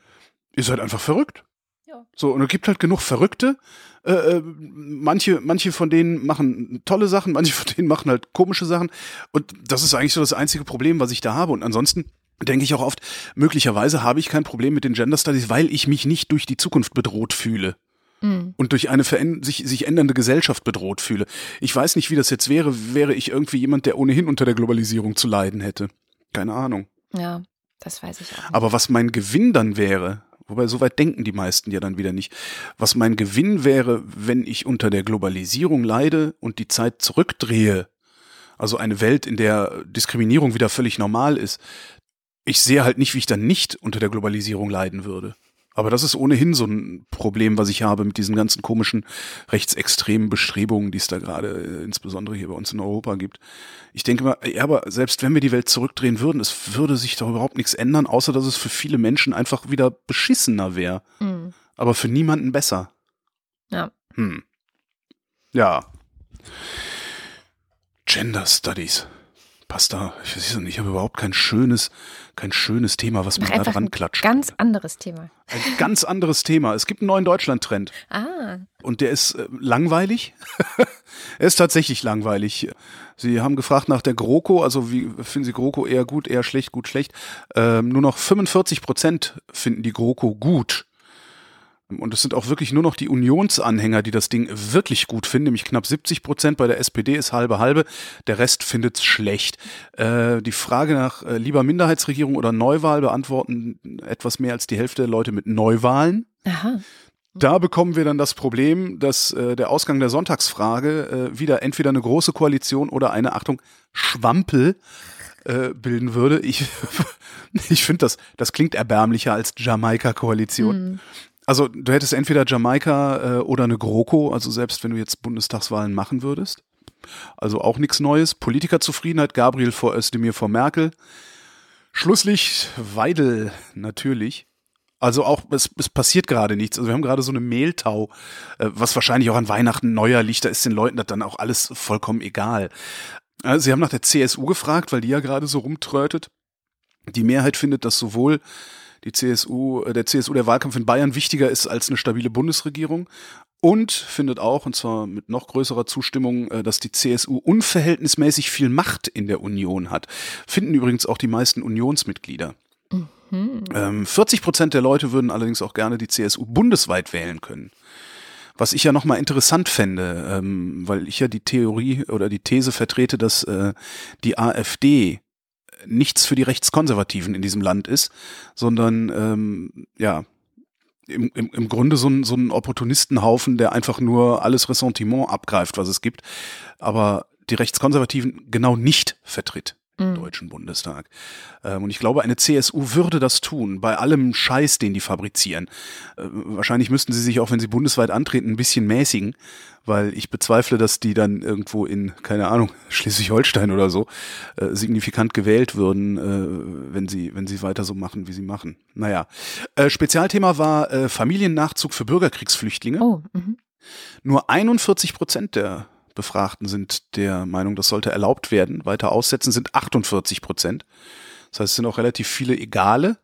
ihr seid einfach verrückt. Ja. So, und es gibt halt genug Verrückte. Äh, äh, manche, manche von denen machen tolle Sachen, manche von denen machen halt komische Sachen. Und das ist eigentlich so das einzige Problem, was ich da habe. Und ansonsten denke ich auch oft, möglicherweise habe ich kein Problem mit den Gender Studies, weil ich mich nicht durch die Zukunft bedroht fühle Mhm. und durch eine sich, sich ändernde Gesellschaft bedroht fühle. Ich weiß nicht, wie das jetzt wäre, wäre ich irgendwie jemand, der ohnehin unter der Globalisierung zu leiden hätte. Keine Ahnung. Ja, das weiß ich auch. Nicht. Aber was mein Gewinn dann wäre, wobei so weit denken die meisten ja dann wieder nicht, was mein Gewinn wäre, wenn ich unter der Globalisierung leide und die Zeit zurückdrehe, also eine Welt, in der Diskriminierung wieder völlig normal ist, ich sehe halt nicht, wie ich dann nicht unter der Globalisierung leiden würde. Aber das ist ohnehin so ein Problem, was ich habe mit diesen ganzen komischen rechtsextremen Bestrebungen, die es da gerade äh, insbesondere hier bei uns in Europa gibt. Ich denke mal, ja, aber selbst wenn wir die Welt zurückdrehen würden, es würde sich doch überhaupt nichts ändern, außer dass es für viele Menschen einfach wieder beschissener wäre. Mhm. Aber für niemanden besser. Ja. Hm. Ja. Gender Studies. Passt da. Ich weiß nicht, ich habe überhaupt kein schönes, kein schönes Thema, was Mach mir da dran ein klatscht. ganz anderes Thema. Ein ganz anderes Thema. Es gibt einen neuen Deutschland-Trend. Ah, Und der ist äh, langweilig. er ist tatsächlich langweilig. Sie haben gefragt nach der GroKo, also wie finden Sie GroKo eher gut, eher schlecht, gut, schlecht. Ähm, nur noch 45 Prozent finden die GroKo gut. Und es sind auch wirklich nur noch die Unionsanhänger, die das Ding wirklich gut finden, nämlich knapp 70 Prozent. Bei der SPD ist halbe halbe. Der Rest findet es schlecht. Äh, die Frage nach äh, lieber Minderheitsregierung oder Neuwahl beantworten etwas mehr als die Hälfte der Leute mit Neuwahlen. aha. Da bekommen wir dann das Problem, dass äh, der Ausgang der Sonntagsfrage äh, wieder entweder eine große Koalition oder eine, Achtung, Schwampel äh, bilden würde. Ich, ich finde, das, das klingt erbärmlicher als Jamaika-Koalition. Also du hättest entweder Jamaika äh, oder eine GroKo, also selbst wenn du jetzt Bundestagswahlen machen würdest. Also auch nichts Neues. Politikerzufriedenheit, Gabriel vor Özdemir vor Merkel. Schlusslicht, Weidel natürlich. Also auch, es, es passiert gerade nichts. Also wir haben gerade so eine Mehltau, äh, was wahrscheinlich auch an Weihnachten neuer. Da ist den Leuten das dann auch alles vollkommen egal. Also sie haben nach der CSU gefragt, weil die ja gerade so rumtrötet. Die Mehrheit findet, dass sowohl die CSU, äh, der CSU der Wahlkampf in Bayern wichtiger ist als eine stabile Bundesregierung und findet auch, und zwar mit noch größerer Zustimmung, äh, dass die CSU unverhältnismäßig viel Macht in der Union hat. Finden übrigens auch die meisten Unionsmitglieder. Ähm, 40 Prozent der Leute würden allerdings auch gerne die CSU bundesweit wählen können. Was ich ja nochmal interessant fände, ähm, weil ich ja die Theorie oder die These vertrete, dass äh, die AfD nichts für die Rechtskonservativen in diesem Land ist, sondern ähm, ja im, im, im Grunde so ein, so ein Opportunistenhaufen, der einfach nur alles Ressentiment abgreift, was es gibt, aber die Rechtskonservativen genau nicht vertritt im Deutschen Bundestag. Ähm, und ich glaube, eine CSU würde das tun, bei allem Scheiß, den die fabrizieren. Äh, wahrscheinlich müssten sie sich auch, wenn sie bundesweit antreten, ein bisschen mäßigen, weil ich bezweifle, dass die dann irgendwo in, keine Ahnung, Schleswig-Holstein oder so, äh, signifikant gewählt würden, äh, wenn sie, wenn sie weiter so machen, wie sie machen. Naja. Äh, Spezialthema war äh, Familiennachzug für Bürgerkriegsflüchtlinge. Oh, mhm. Nur 41 Prozent der Befragten sind der Meinung, das sollte erlaubt werden. Weiter aussetzen sind 48 Prozent. Das heißt, es sind auch relativ viele Egale.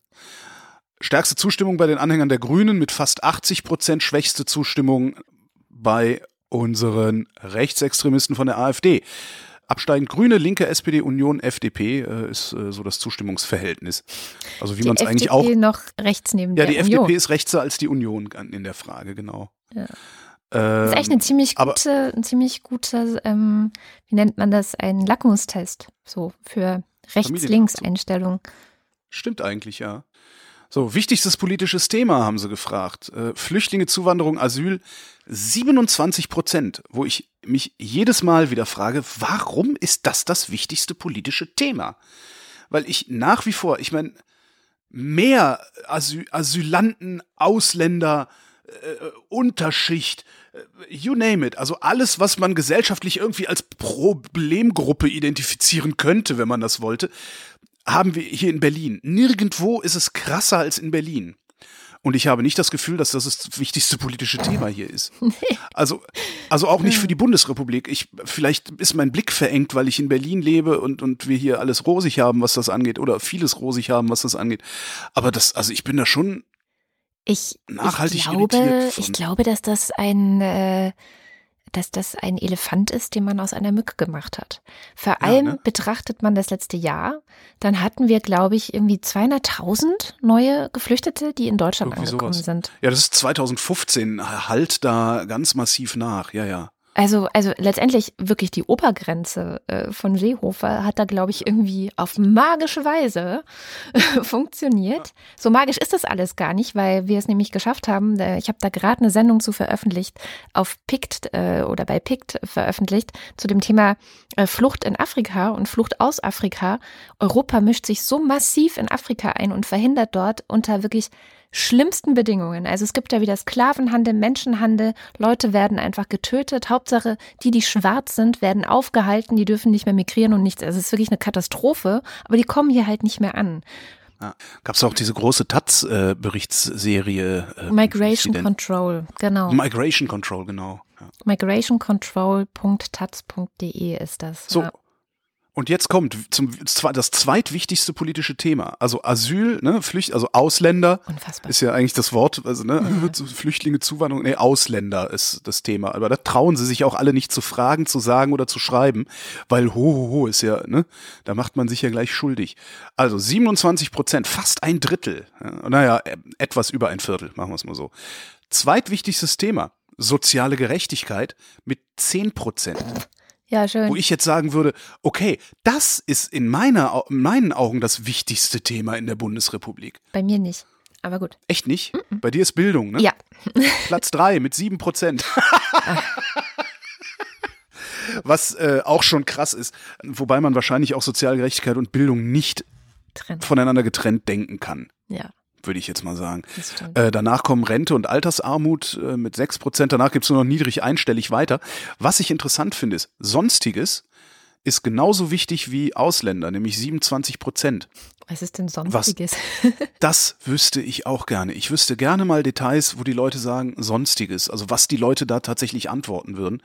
Stärkste Zustimmung bei den Anhängern der Grünen mit fast 80 Prozent, schwächste Zustimmung bei unseren Rechtsextremisten von der AfD. Absteigend Grüne, Linke, SPD, Union, FDP äh, ist äh, so das Zustimmungsverhältnis. Also wie man es eigentlich auch. noch rechts neben ja, der die Union. FDP ist rechter als die Union in der Frage, genau. Ja. Ähm, Das ist echt eine ziemlich aber- gute, ein ziemlich guter, ähm, wie nennt man das, ein Lackmustest, so für Rechts-Links-Einstellung. Stimmt eigentlich, ja. So, wichtigstes politisches Thema haben sie gefragt. Äh, Flüchtlinge, Zuwanderung, Asyl, 27 Prozent, wo ich mich jedes Mal wieder frage, warum ist das das wichtigste politische Thema? Weil ich nach wie vor, ich meine, mehr Asyl Asylanten, Ausländer, äh, Unterschicht, äh, you name it, also alles, was man gesellschaftlich irgendwie als Problemgruppe identifizieren könnte, wenn man das wollte, haben wir hier in Berlin. Nirgendwo ist es krasser als in Berlin. Und ich habe nicht das Gefühl, dass das das wichtigste politische Thema hier ist. Also, also auch nicht für die Bundesrepublik. Ich, vielleicht ist mein Blick verengt, weil ich in Berlin lebe und, und wir hier alles rosig haben, was das angeht, oder vieles rosig haben, was das angeht. Aber das, also ich bin da schon, Ich, Nachhaltig ich glaube, ich glaube, dass das ein, äh, dass das ein Elefant ist, den man aus einer Mücke gemacht hat. Vor allem ne? betrachtet man das letzte Jahr, dann hatten wir, glaube ich, irgendwie 200.000 neue Geflüchtete, die in Deutschland Irgendwie angekommen sowas. sind. ja, das ist 2015, halt da ganz massiv nach, ja, ja. Also, also letztendlich wirklich die Obergrenze äh, von Seehofer hat da, glaube ich, irgendwie auf magische Weise funktioniert. So magisch ist das alles gar nicht, weil wir es nämlich geschafft haben. äh, Ich habe da gerade eine Sendung zu veröffentlicht, auf PICT äh, oder bei PICT veröffentlicht, zu dem Thema äh, Flucht in Afrika und Flucht aus Afrika. Europa mischt sich so massiv in Afrika ein und verhindert dort unter wirklich schlimmsten Bedingungen. Also es gibt da wieder Sklavenhandel, Menschenhandel, Leute werden einfach getötet. Hauptsache, die, die schwarz sind, werden aufgehalten, die dürfen nicht mehr migrieren und nichts. Also es ist wirklich eine Katastrophe, aber die kommen hier halt nicht mehr an. ja. Gab es auch diese große Taz-Berichtsserie. Äh, Migration hieß die Control, genau. Migration Control, genau. Ja. Migrationcontrol.taz.de ist das. So. Ja. Und jetzt kommt zum, das zweitwichtigste politische Thema. Also Asyl, ne, Flücht, also Ausländer Unfassbar. ist ja eigentlich das Wort, also ne, zu- Flüchtlinge, Zuwanderung, nee, Ausländer ist das Thema. Aber da trauen sie sich auch alle nicht zu fragen, zu sagen oder zu schreiben, weil ho, ho, ho ist ja, ne, da macht man sich ja gleich schuldig. Also 27 Prozent, fast ein Drittel, ja, naja, äh, etwas über ein Viertel, machen wir es mal so. Zweitwichtigstes Thema, soziale Gerechtigkeit mit 10 Prozent Ja, schön. wo ich jetzt sagen würde, okay, das ist in, meiner, in meinen Augen das wichtigste Thema in der Bundesrepublik. Bei mir nicht. Aber gut. Echt nicht? Bei dir ist Bildung, ne? Ja. Platz drei mit sieben Prozent. Was äh, auch schon krass ist, wobei man wahrscheinlich auch Sozialgerechtigkeit und Bildung nicht Trend. voneinander getrennt denken kann, Ja, würde ich jetzt mal sagen. Äh, danach kommen Rente und Altersarmut äh, mit 6 Prozent. Danach gibt's nur noch niedrig einstellig weiter. Was ich interessant finde, ist, Sonstiges ist genauso wichtig wie Ausländer, nämlich 27 Prozent. Was ist denn sonstiges? Das wüsste ich auch gerne. Ich wüsste gerne mal Details, wo die Leute sagen Sonstiges, also was die Leute da tatsächlich antworten würden,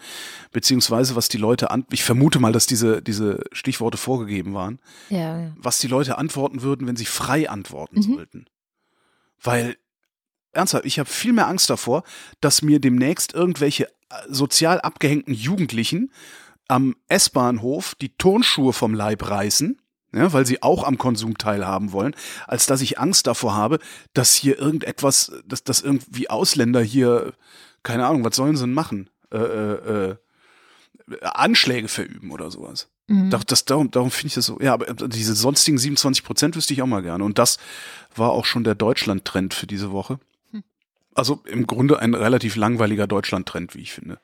beziehungsweise was die Leute an. Ich vermute mal, dass diese, diese Stichworte vorgegeben waren ja, ja. was die Leute antworten würden, wenn sie frei antworten sollten. Weil, ernsthaft, ich habe viel mehr Angst davor, dass mir demnächst irgendwelche äh, sozial abgehängten Jugendlichen am S-Bahnhof die Turnschuhe vom Leib reißen, ja, weil sie auch am Konsum teilhaben wollen, als dass ich Angst davor habe, dass hier irgendetwas, dass, dass irgendwie Ausländer hier, keine Ahnung, was sollen sie denn machen? Äh, äh, äh, Anschläge verüben oder sowas. Mhm. Das, darum darum finde ich das so. Ja, aber diese sonstigen 27 Prozent wüsste ich auch mal gerne. Und das war auch schon der Deutschland-Trend für diese Woche. Hm. Also im Grunde ein relativ langweiliger Deutschland-Trend, wie ich finde.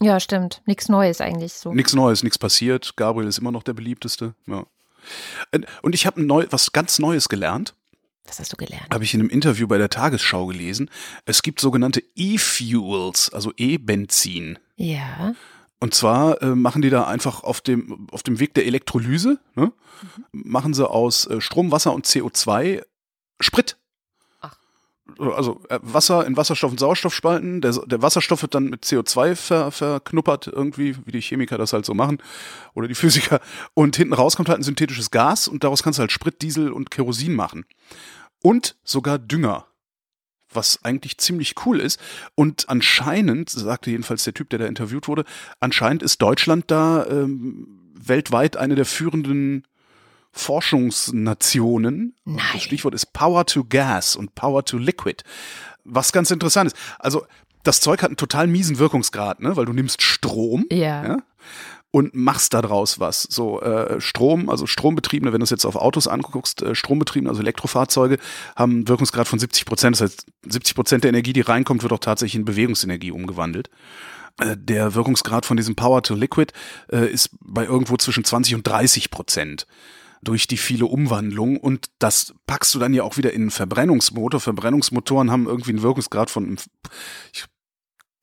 ja, stimmt. Nichts Neues eigentlich so. Nichts Neues, nichts passiert. Gabriel ist immer noch der beliebteste. Ja. Und- Und ich habe neu, was ganz Neues gelernt. Was hast du gelernt? Habe ich in einem Interview bei der Tagesschau gelesen. Es gibt sogenannte E-Fuels, also E-Benzin. Ja. Und zwar äh, machen die da einfach auf dem, auf dem Weg der Elektrolyse, ne, machen sie aus äh, Strom, Wasser und CO2 Sprit. Ach. Also äh, Wasser in Wasserstoff und Sauerstoff spalten. Der, der Wasserstoff wird dann mit CO2 ver, verknuppert, irgendwie, wie die Chemiker das halt so machen. Oder die Physiker. Und hinten raus kommt halt ein synthetisches Gas und daraus kannst du halt Sprit, Diesel und Kerosin machen. und sogar Dünger was eigentlich ziemlich cool ist. Und anscheinend, sagte jedenfalls der Typ, der da interviewt wurde, anscheinend ist Deutschland da ähm, weltweit eine der führenden Forschungsnationen. Nein. Das Stichwort ist Power to Gas und Power to Liquid. Was ganz interessant ist. Also, das Zeug hat einen total miesen Wirkungsgrad, ne? weil du nimmst Strom Ja. ja, und machst daraus was. So äh, Strom, also strombetriebene, wenn du es jetzt auf Autos anguckst, äh, strombetriebene, also Elektrofahrzeuge, haben einen Wirkungsgrad von 70 Prozent. Das heißt, 70 Prozent der Energie, die reinkommt, wird auch tatsächlich in Bewegungsenergie umgewandelt. Äh, Der Wirkungsgrad von diesem Power to Liquid äh, ist bei irgendwo zwischen 20 und 30 Prozent durch die viele Umwandlung und das packst du dann ja auch wieder in einen Verbrennungsmotor. Verbrennungsmotoren haben irgendwie einen Wirkungsgrad von ich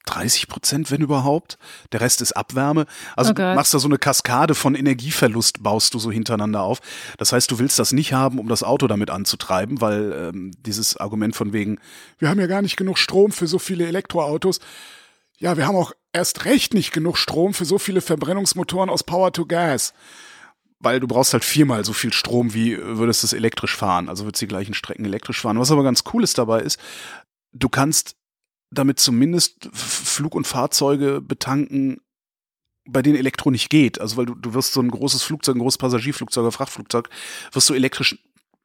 30 Prozent, wenn überhaupt. Der Rest ist Abwärme. Also Oh du Gott. machst da so eine Kaskade von Energieverlust, baust du so hintereinander auf. Das heißt, du willst das nicht haben, um das Auto damit anzutreiben, weil ähm, dieses Argument von wegen, wir haben ja gar nicht genug Strom für so viele Elektroautos. Ja, wir haben auch erst recht nicht genug Strom für so viele Verbrennungsmotoren aus Power to Gas. Weil du brauchst halt viermal so viel Strom, wie äh, würdest du es elektrisch fahren. Also würdest du die gleichen Strecken elektrisch fahren. Was aber ganz cool ist dabei ist, du kannst damit zumindest Flug- und Fahrzeuge betanken, bei denen Elektro nicht geht. Also weil du, du wirst so ein großes Flugzeug, ein großes Passagierflugzeug oder Frachtflugzeug, wirst du elektrisch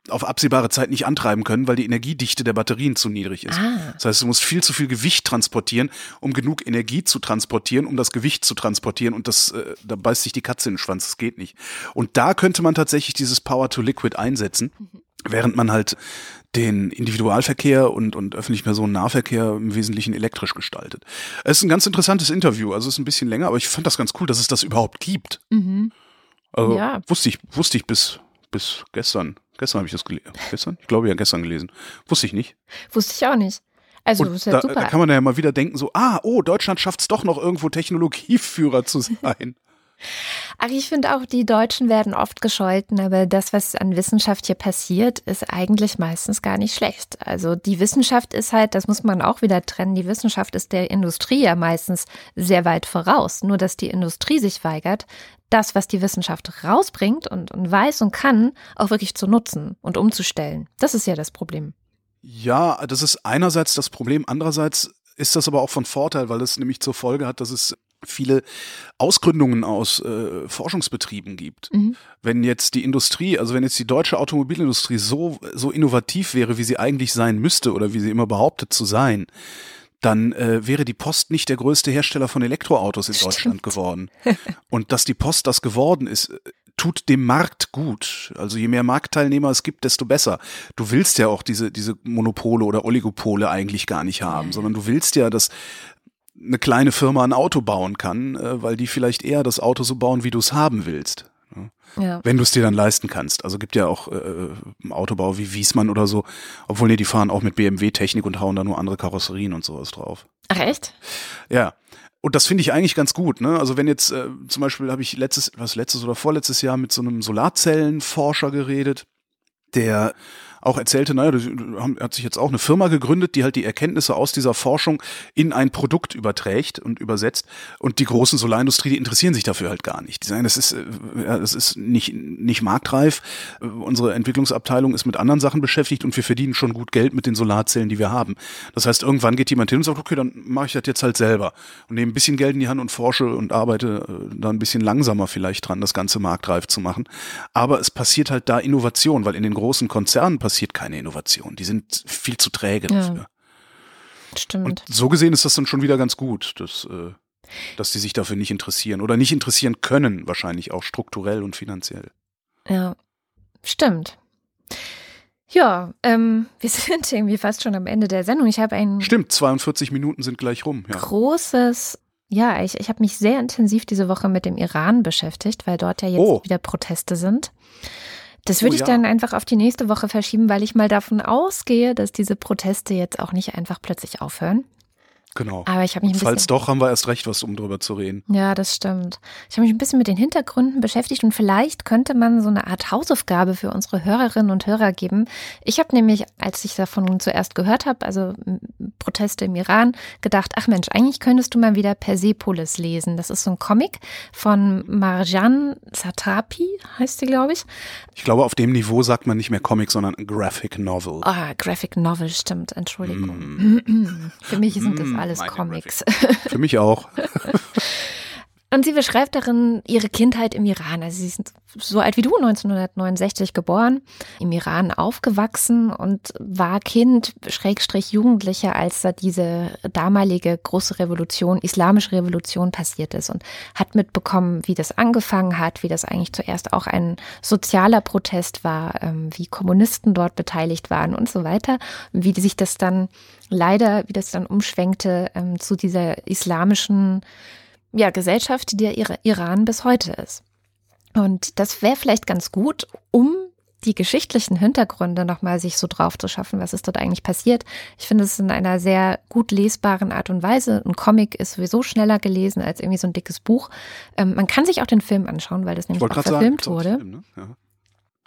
auf absehbare Zeit nicht antreiben können, weil die Energiedichte der Batterien zu niedrig ist. Ah. Das heißt, du musst viel zu viel Gewicht transportieren, um genug Energie zu transportieren, um das Gewicht zu transportieren und das, äh, da beißt sich die Katze in den Schwanz, das geht nicht. Und da könnte man tatsächlich dieses Power to Liquid einsetzen, während man halt den Individualverkehr und, und öffentlichen Personennahverkehr im Wesentlichen elektrisch gestaltet. Es ist ein ganz interessantes Interview, also es ist ein bisschen länger, aber ich fand das ganz cool, dass es das überhaupt gibt. Mhm. Also Ja. wusste ich, wusste ich bis, bis gestern. Gestern habe ich das gelesen. Gestern? Ich glaube ja gestern gelesen. Wusste ich nicht. Wusste ich auch nicht. Also, Und ist ja da, super. da kann man ja mal wieder denken, so, ah, oh, Deutschland schafft es doch noch irgendwo Technologieführer zu sein. Ach, ich finde auch, die Deutschen werden oft gescholten, aber das, was an Wissenschaft hier passiert, ist eigentlich meistens gar nicht schlecht. Also die Wissenschaft ist halt, das muss man auch wieder trennen, die Wissenschaft ist der Industrie ja meistens sehr weit voraus. Nur dass die Industrie sich weigert, das, was die Wissenschaft rausbringt und, und weiß und kann, auch wirklich zu nutzen und umzustellen. Das ist ja das Problem. Ja, das ist einerseits das Problem, andererseits ist das aber auch von Vorteil, weil es nämlich zur Folge hat, dass es viele Ausgründungen aus äh, Forschungsbetrieben gibt. Mhm. Wenn jetzt die Industrie, also wenn jetzt die deutsche Automobilindustrie so, so innovativ wäre, wie sie eigentlich sein müsste oder wie sie immer behauptet zu sein, dann äh, wäre die Post nicht der größte Hersteller von Elektroautos in Stimmt. Deutschland geworden. Und dass die Post das geworden ist, äh, tut dem Markt gut. Also je mehr Marktteilnehmer es gibt, desto besser. Du willst ja auch diese, diese Monopole oder Oligopole eigentlich gar nicht haben, sondern du willst ja, dass eine kleine Firma ein Auto bauen kann, äh, weil die vielleicht eher das Auto so bauen, wie du es haben willst. Ja. Wenn du es dir dann leisten kannst. Also gibt ja auch äh, Autobau wie Wiesmann oder so, obwohl nee, die fahren auch mit BMW-Technik und hauen da nur andere Karosserien und sowas drauf. Ach echt? Ja. Und das finde ich eigentlich ganz gut. Ne? Also wenn jetzt äh, zum Beispiel habe ich letztes, was letztes oder vorletztes Jahr mit so einem Solarzellenforscher geredet, der auch erzählte, naja, das hat sich jetzt auch eine Firma gegründet, die halt die Erkenntnisse aus dieser Forschung in ein Produkt überträgt und übersetzt. Und die großen Solarindustrie, die interessieren sich dafür halt gar nicht. Die sagen, das ist, äh, das ist nicht, nicht marktreif. Äh, Unsere Entwicklungsabteilung ist mit anderen Sachen beschäftigt und wir verdienen schon gut Geld mit den Solarzellen, die wir haben. Das heißt, irgendwann geht jemand hin und sagt, okay, dann mache ich das jetzt halt selber und nehme ein bisschen Geld in die Hand und forsche und arbeite äh, da ein bisschen langsamer vielleicht dran, das Ganze marktreif zu machen. Aber es passiert halt da Innovation, weil in den großen Konzernen passiert keine Innovation. Die sind viel zu träge Ja. dafür. Stimmt. Und so gesehen ist das dann schon wieder ganz gut, dass, äh, dass die sich dafür nicht interessieren oder nicht interessieren können, wahrscheinlich auch strukturell und finanziell. Ja, stimmt. Ja, ähm, wir sind irgendwie fast schon am Ende der Sendung. Ich habe ein Stimmt, 42 Minuten sind gleich rum. Ja. großes, ja, ich, ich habe mich sehr intensiv diese Woche mit dem Iran beschäftigt, weil dort ja jetzt Oh. wieder Proteste sind. Das würde Oh, ich ja. dann einfach auf die nächste Woche verschieben, weil ich mal davon ausgehe, dass diese Proteste jetzt auch nicht einfach plötzlich aufhören. Genau. Aber ich habe mich. Falls doch, haben wir erst recht was, um drüber zu reden. Ja, das stimmt. Ich habe mich ein bisschen mit den Hintergründen beschäftigt und vielleicht könnte man so eine Art Hausaufgabe für unsere Hörerinnen und Hörer geben. Ich habe nämlich, als ich davon zuerst gehört habe, also Proteste im Iran, gedacht, ach Mensch, eigentlich könntest du mal wieder Persepolis lesen. Das ist so ein Comic von Marjan Satrapi, heißt sie, glaube ich. Ich glaube, auf dem Niveau sagt man nicht mehr Comic, sondern Graphic Novel. Ah, Graphic Novel, stimmt, Entschuldigung. Mm. Für mich sind das alles Comics. Für mich auch. Und sie beschreibt darin ihre Kindheit im Iran. Also sie ist so alt wie du, 1969 geboren, im Iran aufgewachsen und war Kind, Schrägstrich Jugendlicher, als da diese damalige große Revolution, islamische Revolution passiert ist und hat mitbekommen, wie das angefangen hat, wie das eigentlich zuerst auch ein sozialer Protest war, ähm, wie Kommunisten dort beteiligt waren und so weiter, wie sich das dann leider, wie das dann umschwenkte ähm, zu dieser islamischen ja, Gesellschaft, die der Iran bis heute ist. Und das wäre vielleicht ganz gut, um die geschichtlichen Hintergründe nochmal sich so drauf zu schaffen, was ist dort eigentlich passiert. Ich finde es in einer sehr gut lesbaren Art und Weise. Ein Comic ist sowieso schneller gelesen als irgendwie so ein dickes Buch. Ähm, man kann sich auch den Film anschauen, weil das nämlich auch verfilmt sagen, wurde. Film, ne? ja.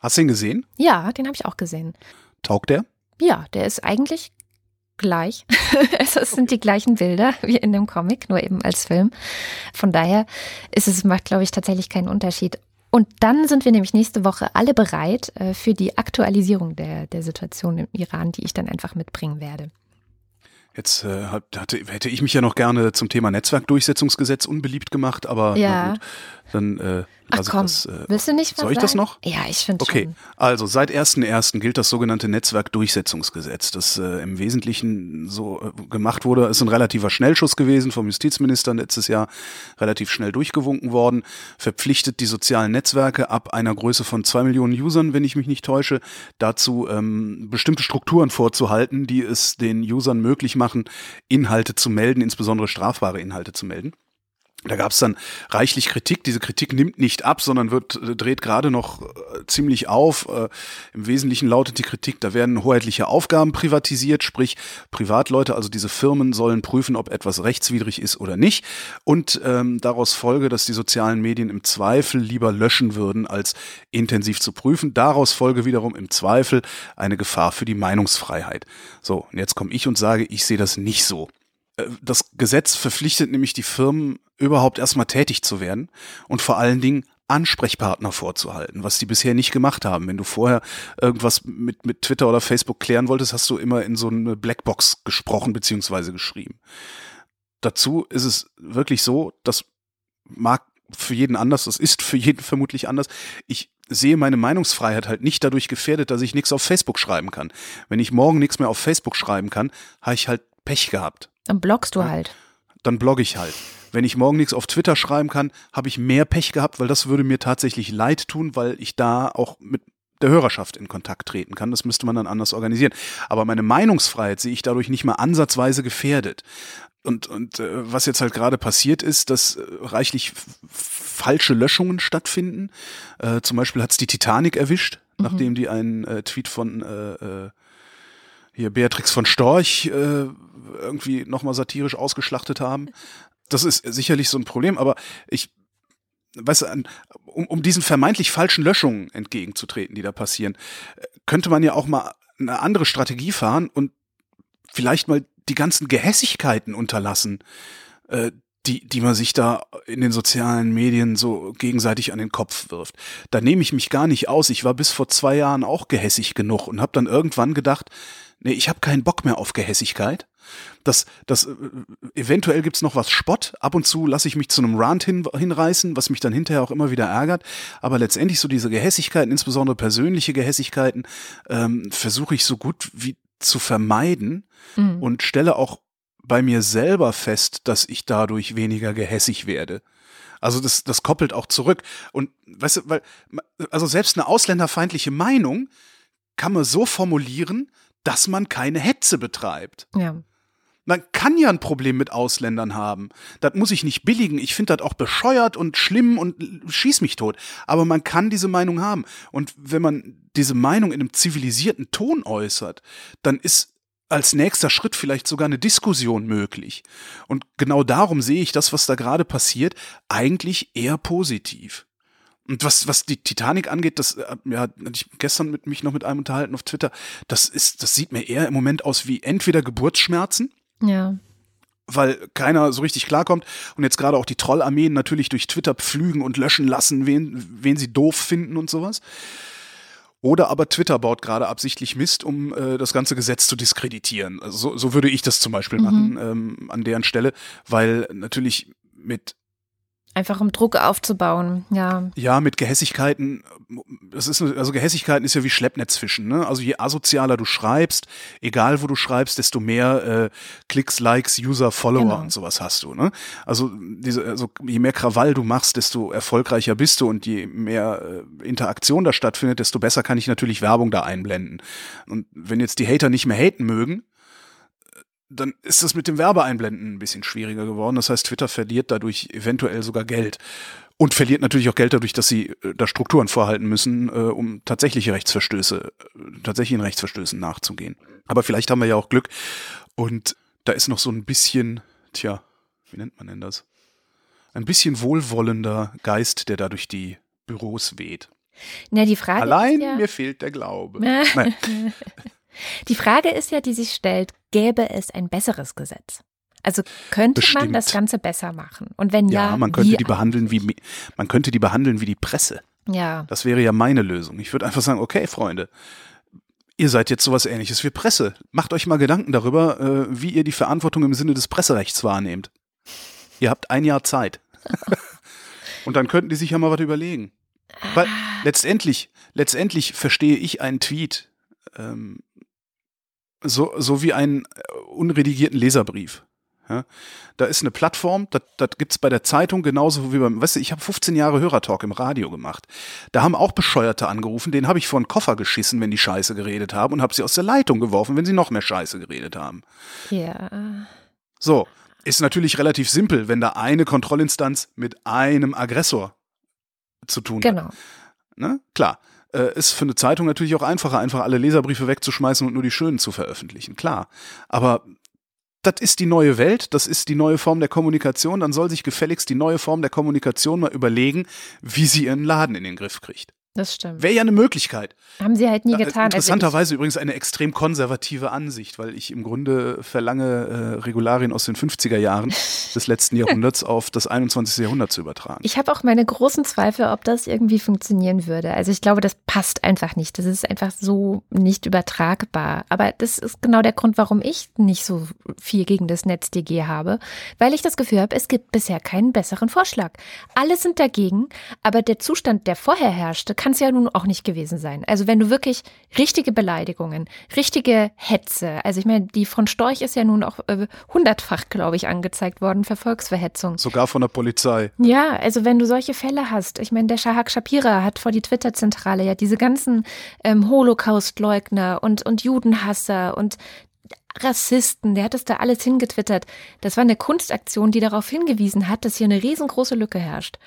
Hast du ihn gesehen? Ja, den habe ich auch gesehen. Taugt der? Ja, der ist eigentlich gleich. es sind die gleichen Bilder wie in dem Comic, nur eben als Film. Von daher ist es, macht, glaube ich, tatsächlich keinen Unterschied. Und dann sind wir nämlich nächste Woche alle bereit äh, für die Aktualisierung der, der Situation im Iran, die ich dann einfach mitbringen werde. Jetzt äh, hatte, hätte ich mich ja noch gerne zum Thema Netzwerkdurchsetzungsgesetz unbeliebt gemacht, aber ja. gut, dann äh, Ach komm, das, äh, willst du nicht was Soll ich das noch? Ja, ich finde Okay, schon. also seit 1.1. gilt das sogenannte Netzwerkdurchsetzungsgesetz, das äh, im Wesentlichen so äh, gemacht wurde. Ist ein relativer Schnellschuss gewesen vom Justizminister letztes Jahr, relativ schnell durchgewunken worden, verpflichtet die sozialen Netzwerke ab einer Größe von zwei Millionen Usern, wenn ich mich nicht täusche, dazu ähm, bestimmte Strukturen vorzuhalten, die es den Usern möglich machen, Inhalte zu melden, insbesondere strafbare Inhalte zu melden. Da gab es dann reichlich Kritik. Diese Kritik nimmt nicht ab, sondern wird äh, dreht gerade noch äh, ziemlich auf. Äh, Im Wesentlichen lautet die Kritik, da werden hoheitliche Aufgaben privatisiert, sprich Privatleute, also diese Firmen sollen prüfen, ob etwas rechtswidrig ist oder nicht. Und ähm, daraus folge, dass die sozialen Medien im Zweifel lieber löschen würden, als intensiv zu prüfen. Daraus folge wiederum im Zweifel eine Gefahr für die Meinungsfreiheit. So, und jetzt komme ich und sage, ich sehe das nicht so. Äh, das Gesetz verpflichtet nämlich die Firmen überhaupt erstmal tätig zu werden und vor allen Dingen Ansprechpartner vorzuhalten, was die bisher nicht gemacht haben. Wenn du vorher irgendwas mit, mit Twitter oder Facebook klären wolltest, hast du immer in so eine Blackbox gesprochen bzw. geschrieben. Dazu ist es wirklich so, das mag für jeden anders, das ist für jeden vermutlich anders. Ich sehe meine Meinungsfreiheit halt nicht dadurch gefährdet, dass ich nichts auf Facebook schreiben kann. Wenn ich morgen nichts mehr auf Facebook schreiben kann, habe ich halt Pech gehabt. Dann bloggst du halt. Dann blogge ich halt. Wenn ich morgen nichts auf Twitter schreiben kann, habe ich mehr Pech gehabt, weil das würde mir tatsächlich leid tun, weil ich da auch mit der Hörerschaft in Kontakt treten kann. Das müsste man dann anders organisieren. Aber meine Meinungsfreiheit sehe ich dadurch nicht mal ansatzweise gefährdet. Und, und äh, was jetzt halt gerade passiert ist, dass äh, reichlich falsche Löschungen stattfinden. Äh, zum Beispiel hat es die Titanic erwischt, mhm. nachdem die einen äh, Tweet von äh, äh, hier Beatrix von Storch irgendwie nochmal satirisch ausgeschlachtet haben das ist sicherlich so ein Problem, aber ich weißt du, um, um diesen vermeintlich falschen Löschungen entgegenzutreten, die da passieren, könnte man ja auch mal eine andere Strategie fahren und vielleicht mal die ganzen Gehässigkeiten unterlassen, äh, die, die man sich da in den sozialen Medien so gegenseitig an den Kopf wirft. Da nehme ich mich gar nicht aus. Ich war bis vor zwei Jahren auch gehässig genug und habe dann irgendwann gedacht, nee, ich habe keinen Bock mehr auf Gehässigkeit das, das, äh, eventuell gibt's noch was Spott. Ab und zu lasse ich mich zu einem Rant hin, hinreißen, was mich dann hinterher auch immer wieder ärgert. Aber letztendlich so diese Gehässigkeiten, insbesondere persönliche Gehässigkeiten, ähm, versuche ich so gut wie zu vermeiden mhm. und stelle auch bei mir selber fest, dass ich dadurch weniger gehässig werde. Also das, das koppelt auch zurück. Und weißt du, weil, also selbst eine ausländerfeindliche Meinung kann man so formulieren, dass man keine Hetze betreibt. Ja. Man kann ja ein Problem mit Ausländern haben. Das muss ich nicht billigen. Ich finde das auch bescheuert und schlimm und schieß mich tot. Aber man kann diese Meinung haben. Und wenn man diese Meinung in einem zivilisierten Ton äußert, dann ist als nächster Schritt vielleicht sogar eine Diskussion möglich. Und genau darum sehe ich das, was da gerade passiert, eigentlich eher positiv. Und was, was die Titanic angeht, das äh, ja, hatte ich gestern mit mich noch mit einem unterhalten auf Twitter, das ist, das sieht mir eher im Moment aus wie entweder Geburtsschmerzen. Ja. Weil keiner so richtig klarkommt und jetzt gerade auch die Trollarmeen natürlich durch Twitter pflügen und löschen lassen, wen, wen sie doof finden und sowas. Oder aber Twitter baut gerade absichtlich Mist, um äh, das ganze Gesetz zu diskreditieren. Also so, so würde ich das zum Beispiel mhm. machen ähm, an deren Stelle, weil natürlich mit Einfach um Druck aufzubauen, ja. Ja, mit Gehässigkeiten, das ist, also Gehässigkeiten ist ja wie Schleppnetzfischen, ne? Also je asozialer du schreibst, egal wo du schreibst, desto mehr äh, Klicks, Likes, User, Follower genau. und sowas hast du, ne? Also diese, also je mehr Krawall du machst, desto erfolgreicher bist du und je mehr äh, Interaktion da stattfindet, desto besser kann ich natürlich Werbung da einblenden. Und wenn jetzt die Hater nicht mehr haten mögen, dann ist das mit dem Werbeeinblenden ein bisschen schwieriger geworden. Das heißt, Twitter verliert dadurch eventuell sogar Geld. Und verliert natürlich auch Geld dadurch, dass sie äh, da Strukturen vorhalten müssen, äh, um tatsächliche Rechtsverstöße, äh, tatsächlichen Rechtsverstößen nachzugehen. Aber vielleicht haben wir ja auch Glück. Und da ist noch so ein bisschen, tja, wie nennt man denn das? Ein bisschen wohlwollender Geist, der da durch die Büros weht. Na, die Frage Allein ja, mir fehlt der Glaube. Die Frage ist ja, die sich stellt, gäbe es ein besseres Gesetz? Also könnte Bestimmt. man das Ganze besser machen? Und wenn ja, ja man könnte wie die behandeln wie man könnte die behandeln wie die Presse. Ja. Das wäre ja meine Lösung. Ich würde einfach sagen, okay, Freunde, ihr seid jetzt sowas ähnliches wie Presse. Macht euch mal Gedanken darüber, äh, wie ihr die Verantwortung im Sinne des Presserechts wahrnehmt. Ihr habt ein Jahr Zeit. Und dann könnten die sich ja mal was überlegen. Weil letztendlich, letztendlich verstehe ich einen Tweet ähm, so, so wie einen äh, unredigierten Leserbrief. Ja, da ist eine Plattform, das, das gibt's bei der Zeitung genauso wie beim, weißt du, ich habe 15 Jahre Hörertalk im Radio gemacht. Da haben auch Bescheuerte angerufen, denen habe ich vor den Koffer geschissen, wenn die Scheiße geredet haben und habe sie aus der Leitung geworfen, wenn sie noch mehr Scheiße geredet haben. Ja. So, ist natürlich relativ simpel, wenn da eine Kontrollinstanz mit einem Aggressor zu tun genau. hat. Genau. Ne? Klar äh, ist für eine Zeitung natürlich auch einfacher, einfach alle Leserbriefe wegzuschmeißen und nur die schönen zu veröffentlichen, klar. Aber das ist die neue Welt, das ist die neue Form der Kommunikation, dann soll sich gefälligst die neue Form der Kommunikation mal überlegen, wie sie ihren Laden in den Griff kriegt. Das stimmt. Wäre ja eine Möglichkeit. Haben sie halt nie getan. Also Interessanterweise also übrigens eine extrem konservative Ansicht, weil ich im Grunde verlange, äh, Regularien aus den 50er Jahren des letzten Jahrhunderts auf das 21. Jahrhundert zu übertragen. Ich habe auch meine großen Zweifel, ob das irgendwie funktionieren würde. Also ich glaube, das passt einfach nicht. Das ist einfach so nicht übertragbar. Aber das ist genau der Grund, warum ich nicht so viel gegen das NetzDG habe, weil ich das Gefühl habe, es gibt bisher keinen besseren Vorschlag. Alle sind dagegen, aber der Zustand, der vorher herrschte, kann es ja nun auch nicht gewesen sein. Also wenn du wirklich richtige Beleidigungen, richtige Hetze, also ich meine, die von Storch ist ja nun auch äh, hundertfach, glaube ich, angezeigt worden für Volksverhetzung. Sogar von der Polizei. Ja, also wenn du solche Fälle hast, ich meine, der Shahak Shapira hat vor die Twitter-Zentrale ja diese ganzen ähm, Holocaust-Leugner und, und Judenhasser und Rassisten, der hat das da alles hingetwittert. Das war eine Kunstaktion, die darauf hingewiesen hat, dass hier eine riesengroße Lücke herrscht.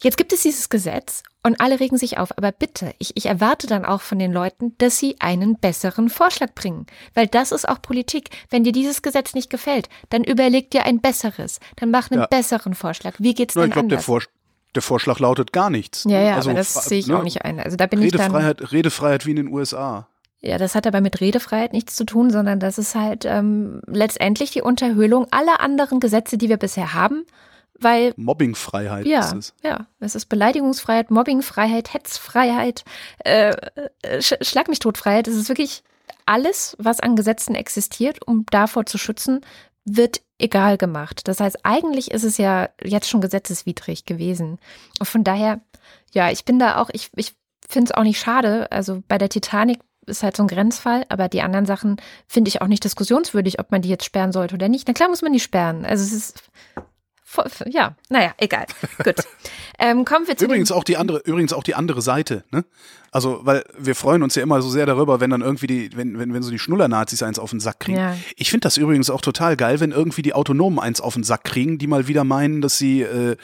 Jetzt gibt es dieses Gesetz und alle regen sich auf, aber bitte, ich, ich erwarte dann auch von den Leuten, dass sie einen besseren Vorschlag bringen. Weil das ist auch Politik. Wenn dir dieses Gesetz nicht gefällt, dann überleg dir ein besseres. Dann mach einen ja. besseren Vorschlag. Wie geht's denn ich glaub, anders? Der, Vor der Vorschlag lautet gar nichts. Ja, ja, also, aber das sehe ich ne? auch nicht ein. Also da bin Redefreiheit, ich dann, Redefreiheit wie in den USA. Ja, das hat aber mit Redefreiheit nichts zu tun, sondern das ist halt ähm, letztendlich die Unterhöhlung aller anderen Gesetze, die wir bisher haben weil Mobbingfreiheit ja, ist es. Ja, es ist Beleidigungsfreiheit, Mobbingfreiheit, Hetzfreiheit, äh, äh Sch Schlag mich totfreiheit. Es ist wirklich alles, was an Gesetzen existiert, um davor zu schützen, wird egal gemacht. Das heißt, eigentlich ist es ja jetzt schon gesetzeswidrig gewesen. Und von daher, ja, ich bin da auch, ich, ich finde es auch nicht schade. Also bei der Titanic ist halt so ein Grenzfall, aber die anderen Sachen finde ich auch nicht diskussionswürdig, ob man die jetzt sperren sollte oder nicht. Na klar muss man die sperren. Also es ist ja, naja, egal. Gut. Ähm, kommen wir zu übrigens auch die andere, übrigens auch die andere Seite, ne? Also, weil wir freuen uns ja immer so sehr darüber, wenn dann irgendwie die, wenn, wenn, wenn so die Schnuller-Nazis eins auf den Sack kriegen. Ja. Ich finde das übrigens auch total geil, wenn irgendwie die Autonomen eins auf den Sack kriegen, die mal wieder meinen, dass sie äh,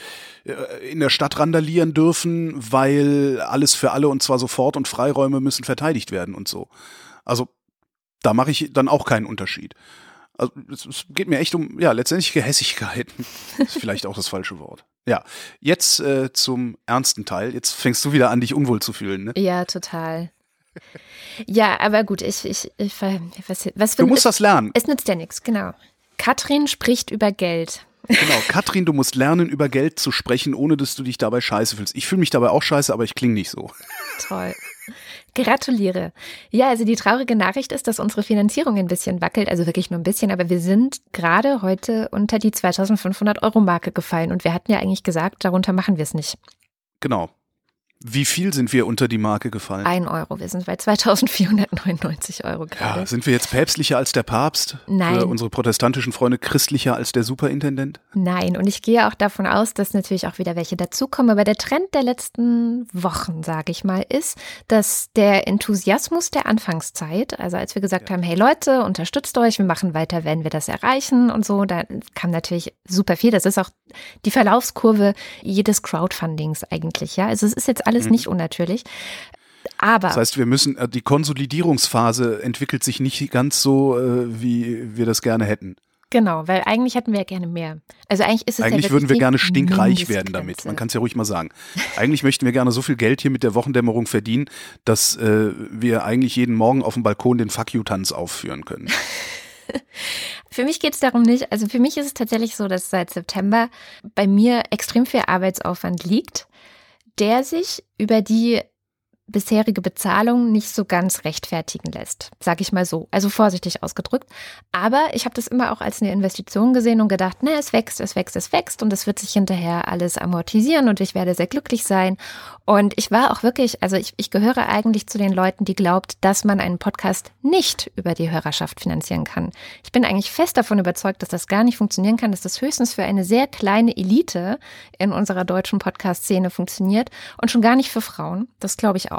in der Stadt randalieren dürfen, weil alles für alle und zwar sofort und Freiräume müssen verteidigt werden und so. Also da mache ich dann auch keinen Unterschied. Also es geht mir echt um, ja, letztendlich Gehässigkeit. ist vielleicht auch das falsche Wort. Ja, jetzt äh, zum ernsten Teil. Jetzt fängst du wieder an, dich unwohl zu fühlen, ne? Ja, total. Ja, aber gut, ich, ich, ich was, was Du musst das lernen. Es nützt ja nichts, genau. Katrin spricht über Geld. Genau, Katrin, du musst lernen, über Geld zu sprechen, ohne dass du dich dabei scheiße fühlst. Ich fühle mich dabei auch scheiße, aber ich klinge nicht so. Toll. Gratuliere. Ja, also die traurige Nachricht ist, dass unsere Finanzierung ein bisschen wackelt, also wirklich nur ein bisschen, aber wir sind gerade heute unter die 2500 Euro Marke gefallen und wir hatten ja eigentlich gesagt, darunter machen wir es nicht. Genau. Wie viel sind wir unter die Marke gefallen? Ein Euro. Wir sind bei 2499 Euro gerade. Ja, sind wir jetzt päpstlicher als der Papst? Nein. Für unsere protestantischen Freunde christlicher als der Superintendent? Nein. Und ich gehe auch davon aus, dass natürlich auch wieder welche dazukommen. Aber der Trend der letzten Wochen, sage ich mal, ist, dass der Enthusiasmus der Anfangszeit, also als wir gesagt ja. haben, hey Leute, unterstützt euch, wir machen weiter, wenn wir das erreichen und so, da kam natürlich super viel. Das ist auch die Verlaufskurve jedes Crowdfundings eigentlich. Ja, also es ist jetzt alles alles mhm. nicht unnatürlich. Aber. Das heißt, wir müssen, äh, die Konsolidierungsphase entwickelt sich nicht ganz so, äh, wie wir das gerne hätten. Genau, weil eigentlich hätten wir ja gerne mehr. Also eigentlich ist es Eigentlich ja würden wir gerne stinkreich werden damit. Man kann es ja ruhig mal sagen. Eigentlich möchten wir gerne so viel Geld hier mit der Wochendämmerung verdienen, dass äh, wir eigentlich jeden Morgen auf dem Balkon den Fuck You-Tanz aufführen können. für mich geht es darum nicht. Also für mich ist es tatsächlich so, dass seit September bei mir extrem viel Arbeitsaufwand liegt der sich über die bisherige Bezahlung nicht so ganz rechtfertigen lässt, sage ich mal so, also vorsichtig ausgedrückt. Aber ich habe das immer auch als eine Investition gesehen und gedacht, na, es wächst, es wächst, es wächst und es wird sich hinterher alles amortisieren und ich werde sehr glücklich sein. Und ich war auch wirklich, also ich, ich gehöre eigentlich zu den Leuten, die glaubt, dass man einen Podcast nicht über die Hörerschaft finanzieren kann. Ich bin eigentlich fest davon überzeugt, dass das gar nicht funktionieren kann, dass das höchstens für eine sehr kleine Elite in unserer deutschen Podcast-Szene funktioniert und schon gar nicht für Frauen. Das glaube ich auch.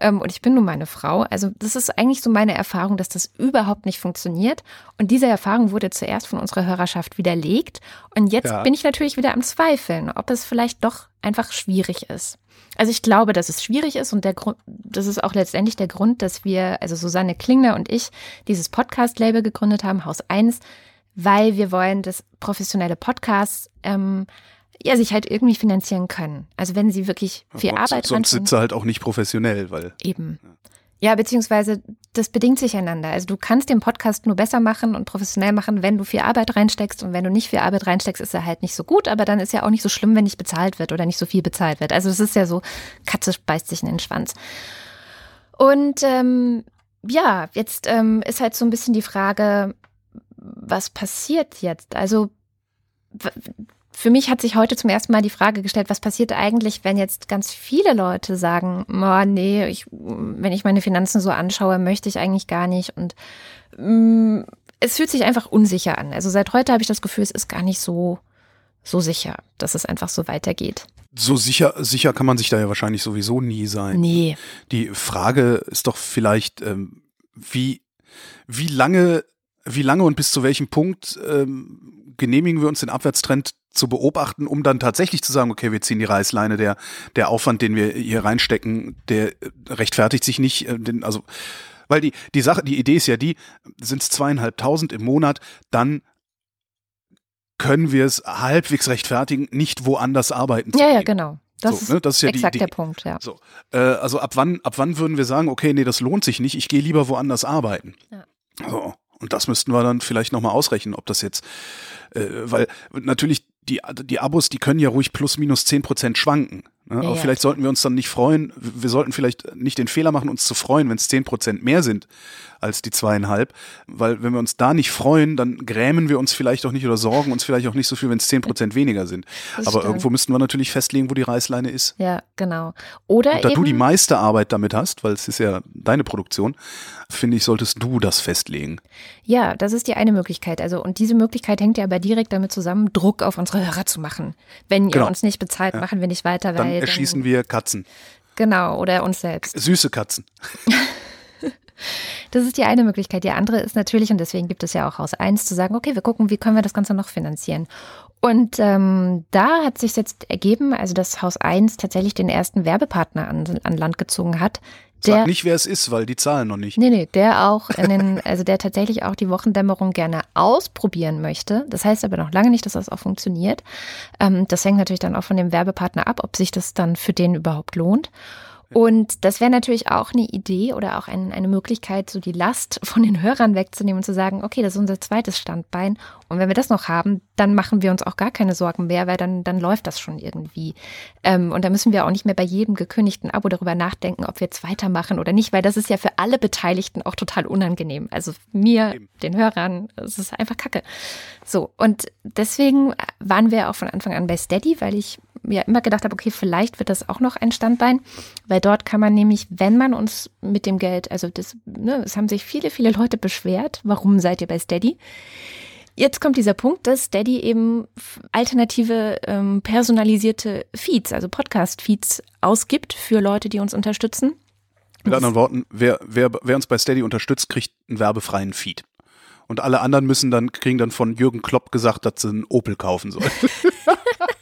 Ähm, und ich bin nun meine Frau. Also das ist eigentlich so meine Erfahrung, dass das überhaupt nicht funktioniert. Und diese Erfahrung wurde zuerst von unserer Hörerschaft widerlegt. Und jetzt ja. bin ich natürlich wieder am Zweifeln, ob es vielleicht doch einfach schwierig ist. Also ich glaube, dass es schwierig ist und der Grund, das ist auch letztendlich der Grund, dass wir, also Susanne Klingner und ich, dieses Podcast-Label gegründet haben, Haus 1, weil wir wollen, dass professionelle Podcasts ähm, ja, sich halt irgendwie finanzieren können. Also wenn sie wirklich viel ja, Arbeit Sonst sind sie halt auch nicht professionell, weil. Eben. Ja. Ja, beziehungsweise das bedingt sich einander. Also du kannst den Podcast nur besser machen und professionell machen, wenn du viel Arbeit reinsteckst. Und wenn du nicht viel Arbeit reinsteckst, ist er halt nicht so gut. Aber dann ist ja auch nicht so schlimm, wenn nicht bezahlt wird oder nicht so viel bezahlt wird. Also es ist ja so, Katze beißt sich in den Schwanz. Und ähm, ja, jetzt ähm, ist halt so ein bisschen die Frage, was passiert jetzt? Also für mich hat sich heute zum ersten Mal die Frage gestellt, was passiert eigentlich, wenn jetzt ganz viele Leute sagen, oh, nee, ich, wenn ich meine Finanzen so anschaue, möchte ich eigentlich gar nicht. Und mm, es fühlt sich einfach unsicher an. Also seit heute habe ich das Gefühl, es ist gar nicht so, so sicher, dass es einfach so weitergeht. So sicher, sicher kann man sich da ja wahrscheinlich sowieso nie sein. Nee. Die Frage ist doch vielleicht, ähm, wie, wie lange, wie lange und bis zu welchem Punkt ähm, genehmigen wir uns den Abwärtstrend zu beobachten, um dann tatsächlich zu sagen, okay, wir ziehen die Reißleine, der, der Aufwand, den wir hier reinstecken, der rechtfertigt sich nicht, äh, den, also, weil die, die Sache, die Idee ist ja die, sind es zweieinhalbtausend im Monat, dann können wir es halbwegs rechtfertigen, nicht woanders arbeiten zu Ja, ja, genau. Das, so, ne, das ist ja exakt die, die, der Punkt, ja. So, äh, also ab wann, ab wann würden wir sagen, okay, nee, das lohnt sich nicht, ich gehe lieber woanders arbeiten. Ja. So, und das müssten wir dann vielleicht nochmal ausrechnen, ob das jetzt, äh, weil natürlich die, die Abos, die können ja ruhig plus minus zehn Prozent schwanken. Ne? Ja, Aber ja. vielleicht sollten wir uns dann nicht freuen, wir sollten vielleicht nicht den Fehler machen, uns zu freuen, wenn es zehn Prozent mehr sind als die zweieinhalb. Weil wenn wir uns da nicht freuen, dann grämen wir uns vielleicht auch nicht oder sorgen uns vielleicht auch nicht so viel, wenn es zehn Prozent weniger sind. Das Aber stimmt. irgendwo müssten wir natürlich festlegen, wo die Reißleine ist. Ja, genau. Oder Und da du die meiste Arbeit damit hast, weil es ist ja deine Produktion, finde ich, solltest du das festlegen. Ja, das ist die eine Möglichkeit. Also, und diese Möglichkeit hängt ja aber direkt damit zusammen, Druck auf unsere Hörer zu machen. Wenn ihr genau. uns nicht bezahlt, ja. machen wir nicht weiter, weil. Dann erschießen wir Katzen. Genau, oder uns selbst. Süße Katzen. Das ist die eine Möglichkeit. Die andere ist natürlich, und deswegen gibt es ja auch Haus 1, zu sagen, okay, wir gucken, wie können wir das Ganze noch finanzieren. Und ähm, da hat sich jetzt ergeben, also dass Haus 1 tatsächlich den ersten Werbepartner an, an Land gezogen hat, Sag nicht, wer es ist, weil die zahlen noch nicht. Nee, nee, der auch in den, also der tatsächlich auch die Wochendämmerung gerne ausprobieren möchte. Das heißt aber noch lange nicht, dass das auch funktioniert. Ähm, das hängt natürlich dann auch von dem Werbepartner ab, ob sich das dann für den überhaupt lohnt. Und das wäre natürlich auch eine Idee oder auch ein, eine Möglichkeit, so die Last von den Hörern wegzunehmen und zu sagen, okay, das ist unser zweites Standbein. Und wenn wir das noch haben, dann machen wir uns auch gar keine Sorgen mehr, weil dann, dann läuft das schon irgendwie. Ähm, und da müssen wir auch nicht mehr bei jedem gekündigten Abo darüber nachdenken, ob wir jetzt weitermachen oder nicht, weil das ist ja für alle Beteiligten auch total unangenehm. Also mir, Eben. den Hörern, es ist einfach Kacke. So, und deswegen waren wir auch von Anfang an bei Steady, weil ich ja immer gedacht habe, okay, vielleicht wird das auch noch ein Standbein, weil dort kann man nämlich, wenn man uns mit dem Geld, also das, ne, es haben sich viele, viele Leute beschwert, warum seid ihr bei Steady? Jetzt kommt dieser Punkt, dass Steady eben alternative ähm, personalisierte Feeds, also Podcast-Feeds ausgibt für Leute, die uns unterstützen. Mit anderen Worten, wer, wer, wer uns bei Steady unterstützt, kriegt einen werbefreien Feed. Und alle anderen müssen dann, kriegen dann von Jürgen Klopp gesagt, dass sie einen Opel kaufen sollen.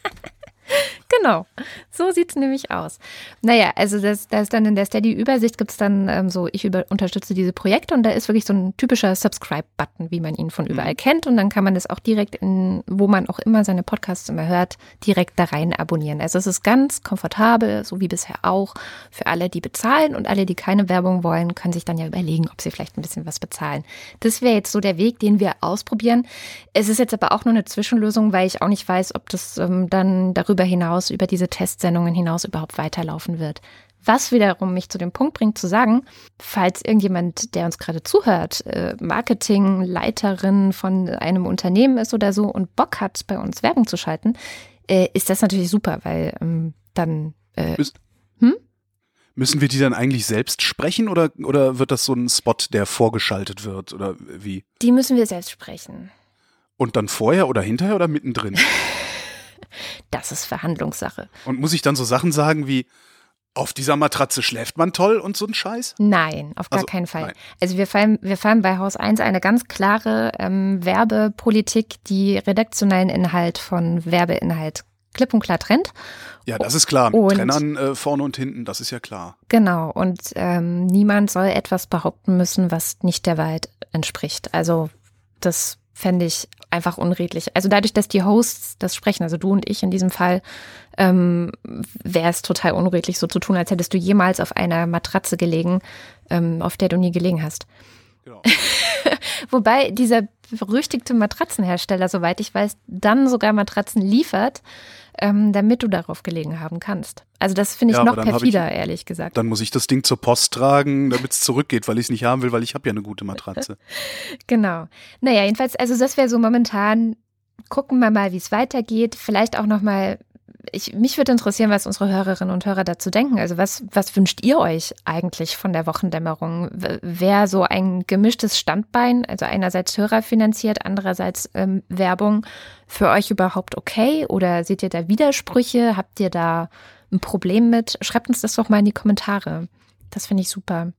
Genau, so sieht es nämlich aus. Naja, also das, ist dann in der Steady-Übersicht gibt es dann ähm, so, ich über, unterstütze diese Projekte und da ist wirklich so ein typischer Subscribe-Button, wie man ihn von überall mhm. kennt. Und dann kann man das auch direkt in, wo man auch immer seine Podcasts immer hört, direkt da rein abonnieren. Also es ist ganz komfortabel, so wie bisher auch, für alle, die bezahlen und alle, die keine Werbung wollen, können sich dann ja überlegen, ob sie vielleicht ein bisschen was bezahlen. Das wäre jetzt so der Weg, den wir ausprobieren. Es ist jetzt aber auch nur eine Zwischenlösung, weil ich auch nicht weiß, ob das ähm, dann darüber hinaus über diese Testsendungen hinaus überhaupt weiterlaufen wird. Was wiederum mich zu dem Punkt bringt zu sagen, falls irgendjemand, der uns gerade zuhört, äh, Marketingleiterin von einem Unternehmen ist oder so und Bock hat, bei uns Werbung zu schalten, äh, ist das natürlich super, weil ähm, dann. Äh, hm? Müssen wir die dann eigentlich selbst sprechen oder, oder wird das so ein Spot, der vorgeschaltet wird oder wie? Die müssen wir selbst sprechen. Und dann vorher oder hinterher oder mittendrin? Das ist Verhandlungssache. Und muss ich dann so Sachen sagen wie, auf dieser Matratze schläft man toll und so ein Scheiß? Nein, auf gar also, keinen Fall. Nein. Also wir fahren, wir fahren bei Haus 1 eine ganz klare ähm, Werbepolitik, die redaktionellen Inhalt von Werbeinhalt klipp und klar trennt. Ja, das ist klar. Mit und, Trennern äh, vorne und hinten, das ist ja klar. Genau. Und ähm, niemand soll etwas behaupten müssen, was nicht der Wahrheit entspricht. Also das fände ich einfach unredlich. Also dadurch, dass die Hosts das sprechen, also du und ich in diesem Fall, ähm, wäre es total unredlich, so zu tun, als hättest du jemals auf einer Matratze gelegen, ähm, auf der du nie gelegen hast. Genau. Wobei dieser berüchtigte Matratzenhersteller, soweit ich weiß, dann sogar Matratzen liefert, ähm, damit du darauf gelegen haben kannst. Also das finde ich ja, noch perfider, ich, ehrlich gesagt. Dann muss ich das Ding zur Post tragen, damit es zurückgeht, weil ich es nicht haben will, weil ich habe ja eine gute Matratze. genau. Naja, jedenfalls, also das wäre so momentan, gucken wir mal, wie es weitergeht. Vielleicht auch noch mal ich, mich würde interessieren, was unsere Hörerinnen und Hörer dazu denken. Also was, was wünscht ihr euch eigentlich von der Wochendämmerung? Wäre so ein gemischtes Standbein, also einerseits Hörer finanziert, andererseits ähm, Werbung, für euch überhaupt okay? Oder seht ihr da Widersprüche? Habt ihr da ein Problem mit? Schreibt uns das doch mal in die Kommentare. Das finde ich super.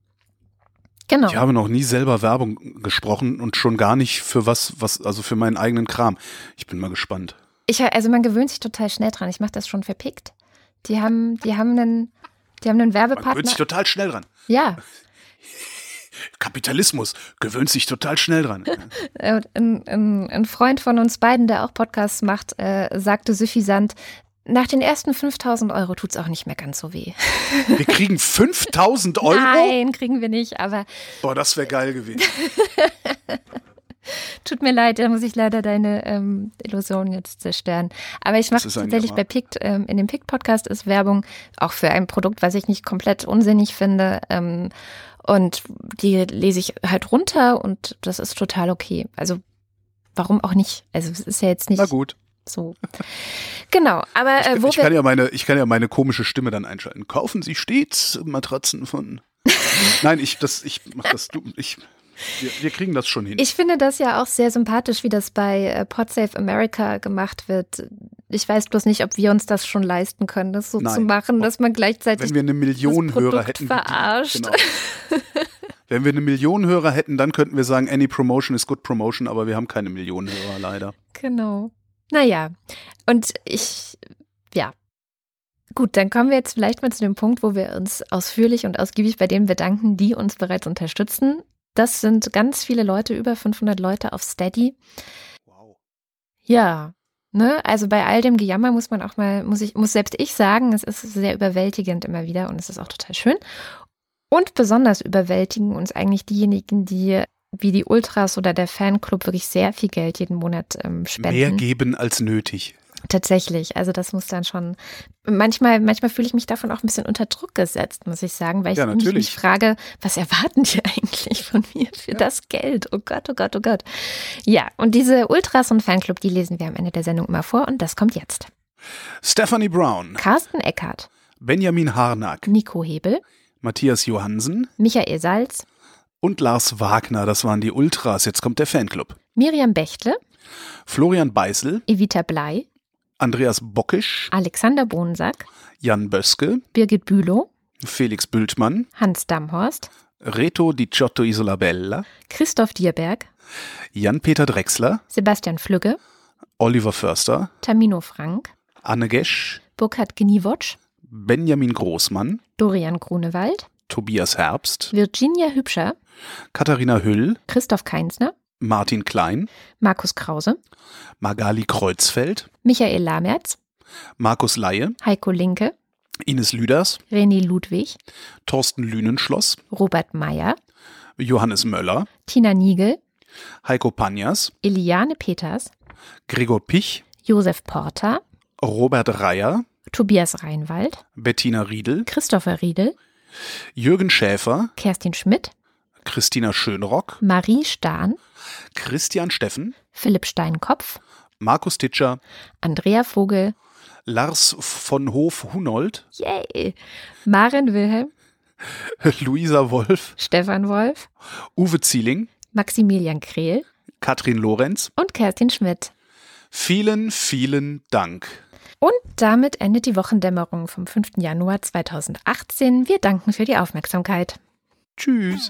Genau. Ich habe noch nie selber Werbung gesprochen und schon gar nicht für was, was, also für meinen eigenen Kram. Ich bin mal gespannt. Ich, also man gewöhnt sich total schnell dran. Ich mache das schon verpickt. Die haben, die haben einen, die haben einen Werbepartner. Man gewöhnt sich total schnell dran. Ja. Kapitalismus gewöhnt sich total schnell dran. ein, ein, ein, Freund von uns beiden, der auch Podcasts macht, äh, sagte suffisant, nach den ersten 5000 Euro tut es auch nicht mehr ganz so weh. Wir kriegen 5000 Euro? Nein, kriegen wir nicht, aber. Boah, das wäre geil gewesen. Tut mir leid, da muss ich leider deine ähm, Illusion jetzt zerstören. Aber ich mache tatsächlich bei PICT, ähm, in dem PICT-Podcast ist Werbung auch für ein Produkt, was ich nicht komplett unsinnig finde. Ähm, und die lese ich halt runter und das ist total okay. Also warum auch nicht? Also es ist ja jetzt nicht. Na gut. So. Genau, aber äh, wo ich, ich kann ja meine, ich kann ja meine komische Stimme dann einschalten. Kaufen Sie stets Matratzen von. Nein, ich das, ich mach das. Du, ich wir, wir, kriegen das schon hin. Ich finde das ja auch sehr sympathisch, wie das bei äh, Podsafe America gemacht wird. Ich weiß bloß nicht, ob wir uns das schon leisten können, das so Nein. zu machen, dass man gleichzeitig. Wenn wir eine Million Hörer hätten. Verarscht. Genau. Wenn wir eine Million Hörer hätten, dann könnten wir sagen, any promotion is good promotion, aber wir haben keine Millionen Hörer leider. Genau. Naja, und ich, ja, Gut, dann kommen wir jetzt vielleicht mal zu dem Punkt, wo wir uns ausführlich und ausgiebig bei denen bedanken, die uns bereits unterstützen. Das sind ganz viele Leute, über 500 Leute auf Steady. Wow. Ja, ne, also bei all dem Gejammer muss man auch mal, muss ich, muss selbst ich sagen, es ist sehr überwältigend immer wieder und es ist auch total schön. Und besonders überwältigen uns eigentlich diejenigen, die wie die Ultras oder der Fanclub wirklich sehr viel Geld jeden Monat ähm, spenden. Mehr geben als nötig. Tatsächlich, also das muss dann schon. Manchmal, manchmal fühle ich mich davon auch ein bisschen unter Druck gesetzt, muss ich sagen, weil ich ja, mich frage, was erwarten die eigentlich von mir für ja. das Geld? Oh Gott, oh Gott, oh Gott. Ja, und diese Ultras und Fanclub, die lesen wir am Ende der Sendung immer vor und das kommt jetzt. Stephanie Brown, Carsten Eckert, Benjamin Harnack, Nico Hebel, Matthias Johansen, Michael Salz und Lars Wagner. Das waren die Ultras. Jetzt kommt der Fanclub. Miriam Bechtle, Florian Beißel, Evita Blei, Andreas Bockisch, Alexander Bonsack, Jan Böske, Birgit Bülow, Felix Bültmann, Hans Damhorst, Reto Di Giotto Isolabella, Christoph Dierberg, Jan-Peter Drechsler, Sebastian Flügge, Oliver Förster, Tamino Frank, Anne Gesch, Burkhard Gniewotsch, Benjamin Großmann, Dorian Grunewald, Tobias Herbst, Virginia Hübscher, Katharina Hüll, Christoph Keinsner, Martin Klein, Markus Krause, Magali Kreuzfeld, Michael Lamertz, Markus Laie, Heiko Linke, Ines Lüders, René Ludwig, Thorsten Lünenschloss, Robert Meyer, Johannes Möller, Tina Niegel, Heiko Panjas, Eliane Peters, Gregor Pich, Josef Porter, Robert Reyer, Tobias Reinwald, Bettina Riedel, Christopher Riedel, Jürgen Schäfer, Kerstin Schmidt, Christina Schönrock, Marie Stahn, Christian Steffen, Philipp Steinkopf, Markus Titscher, Andrea Vogel, Lars von Hof-Hunold, yay, Maren Wilhelm, Luisa Wolf, Stefan Wolf, Uwe Zieling, Maximilian Krehl, Katrin Lorenz. Und Kerstin Schmidt. Vielen, vielen Dank. Und damit endet die Wochendämmerung vom 5. Januar 2018. Wir danken für die Aufmerksamkeit. Tschüss.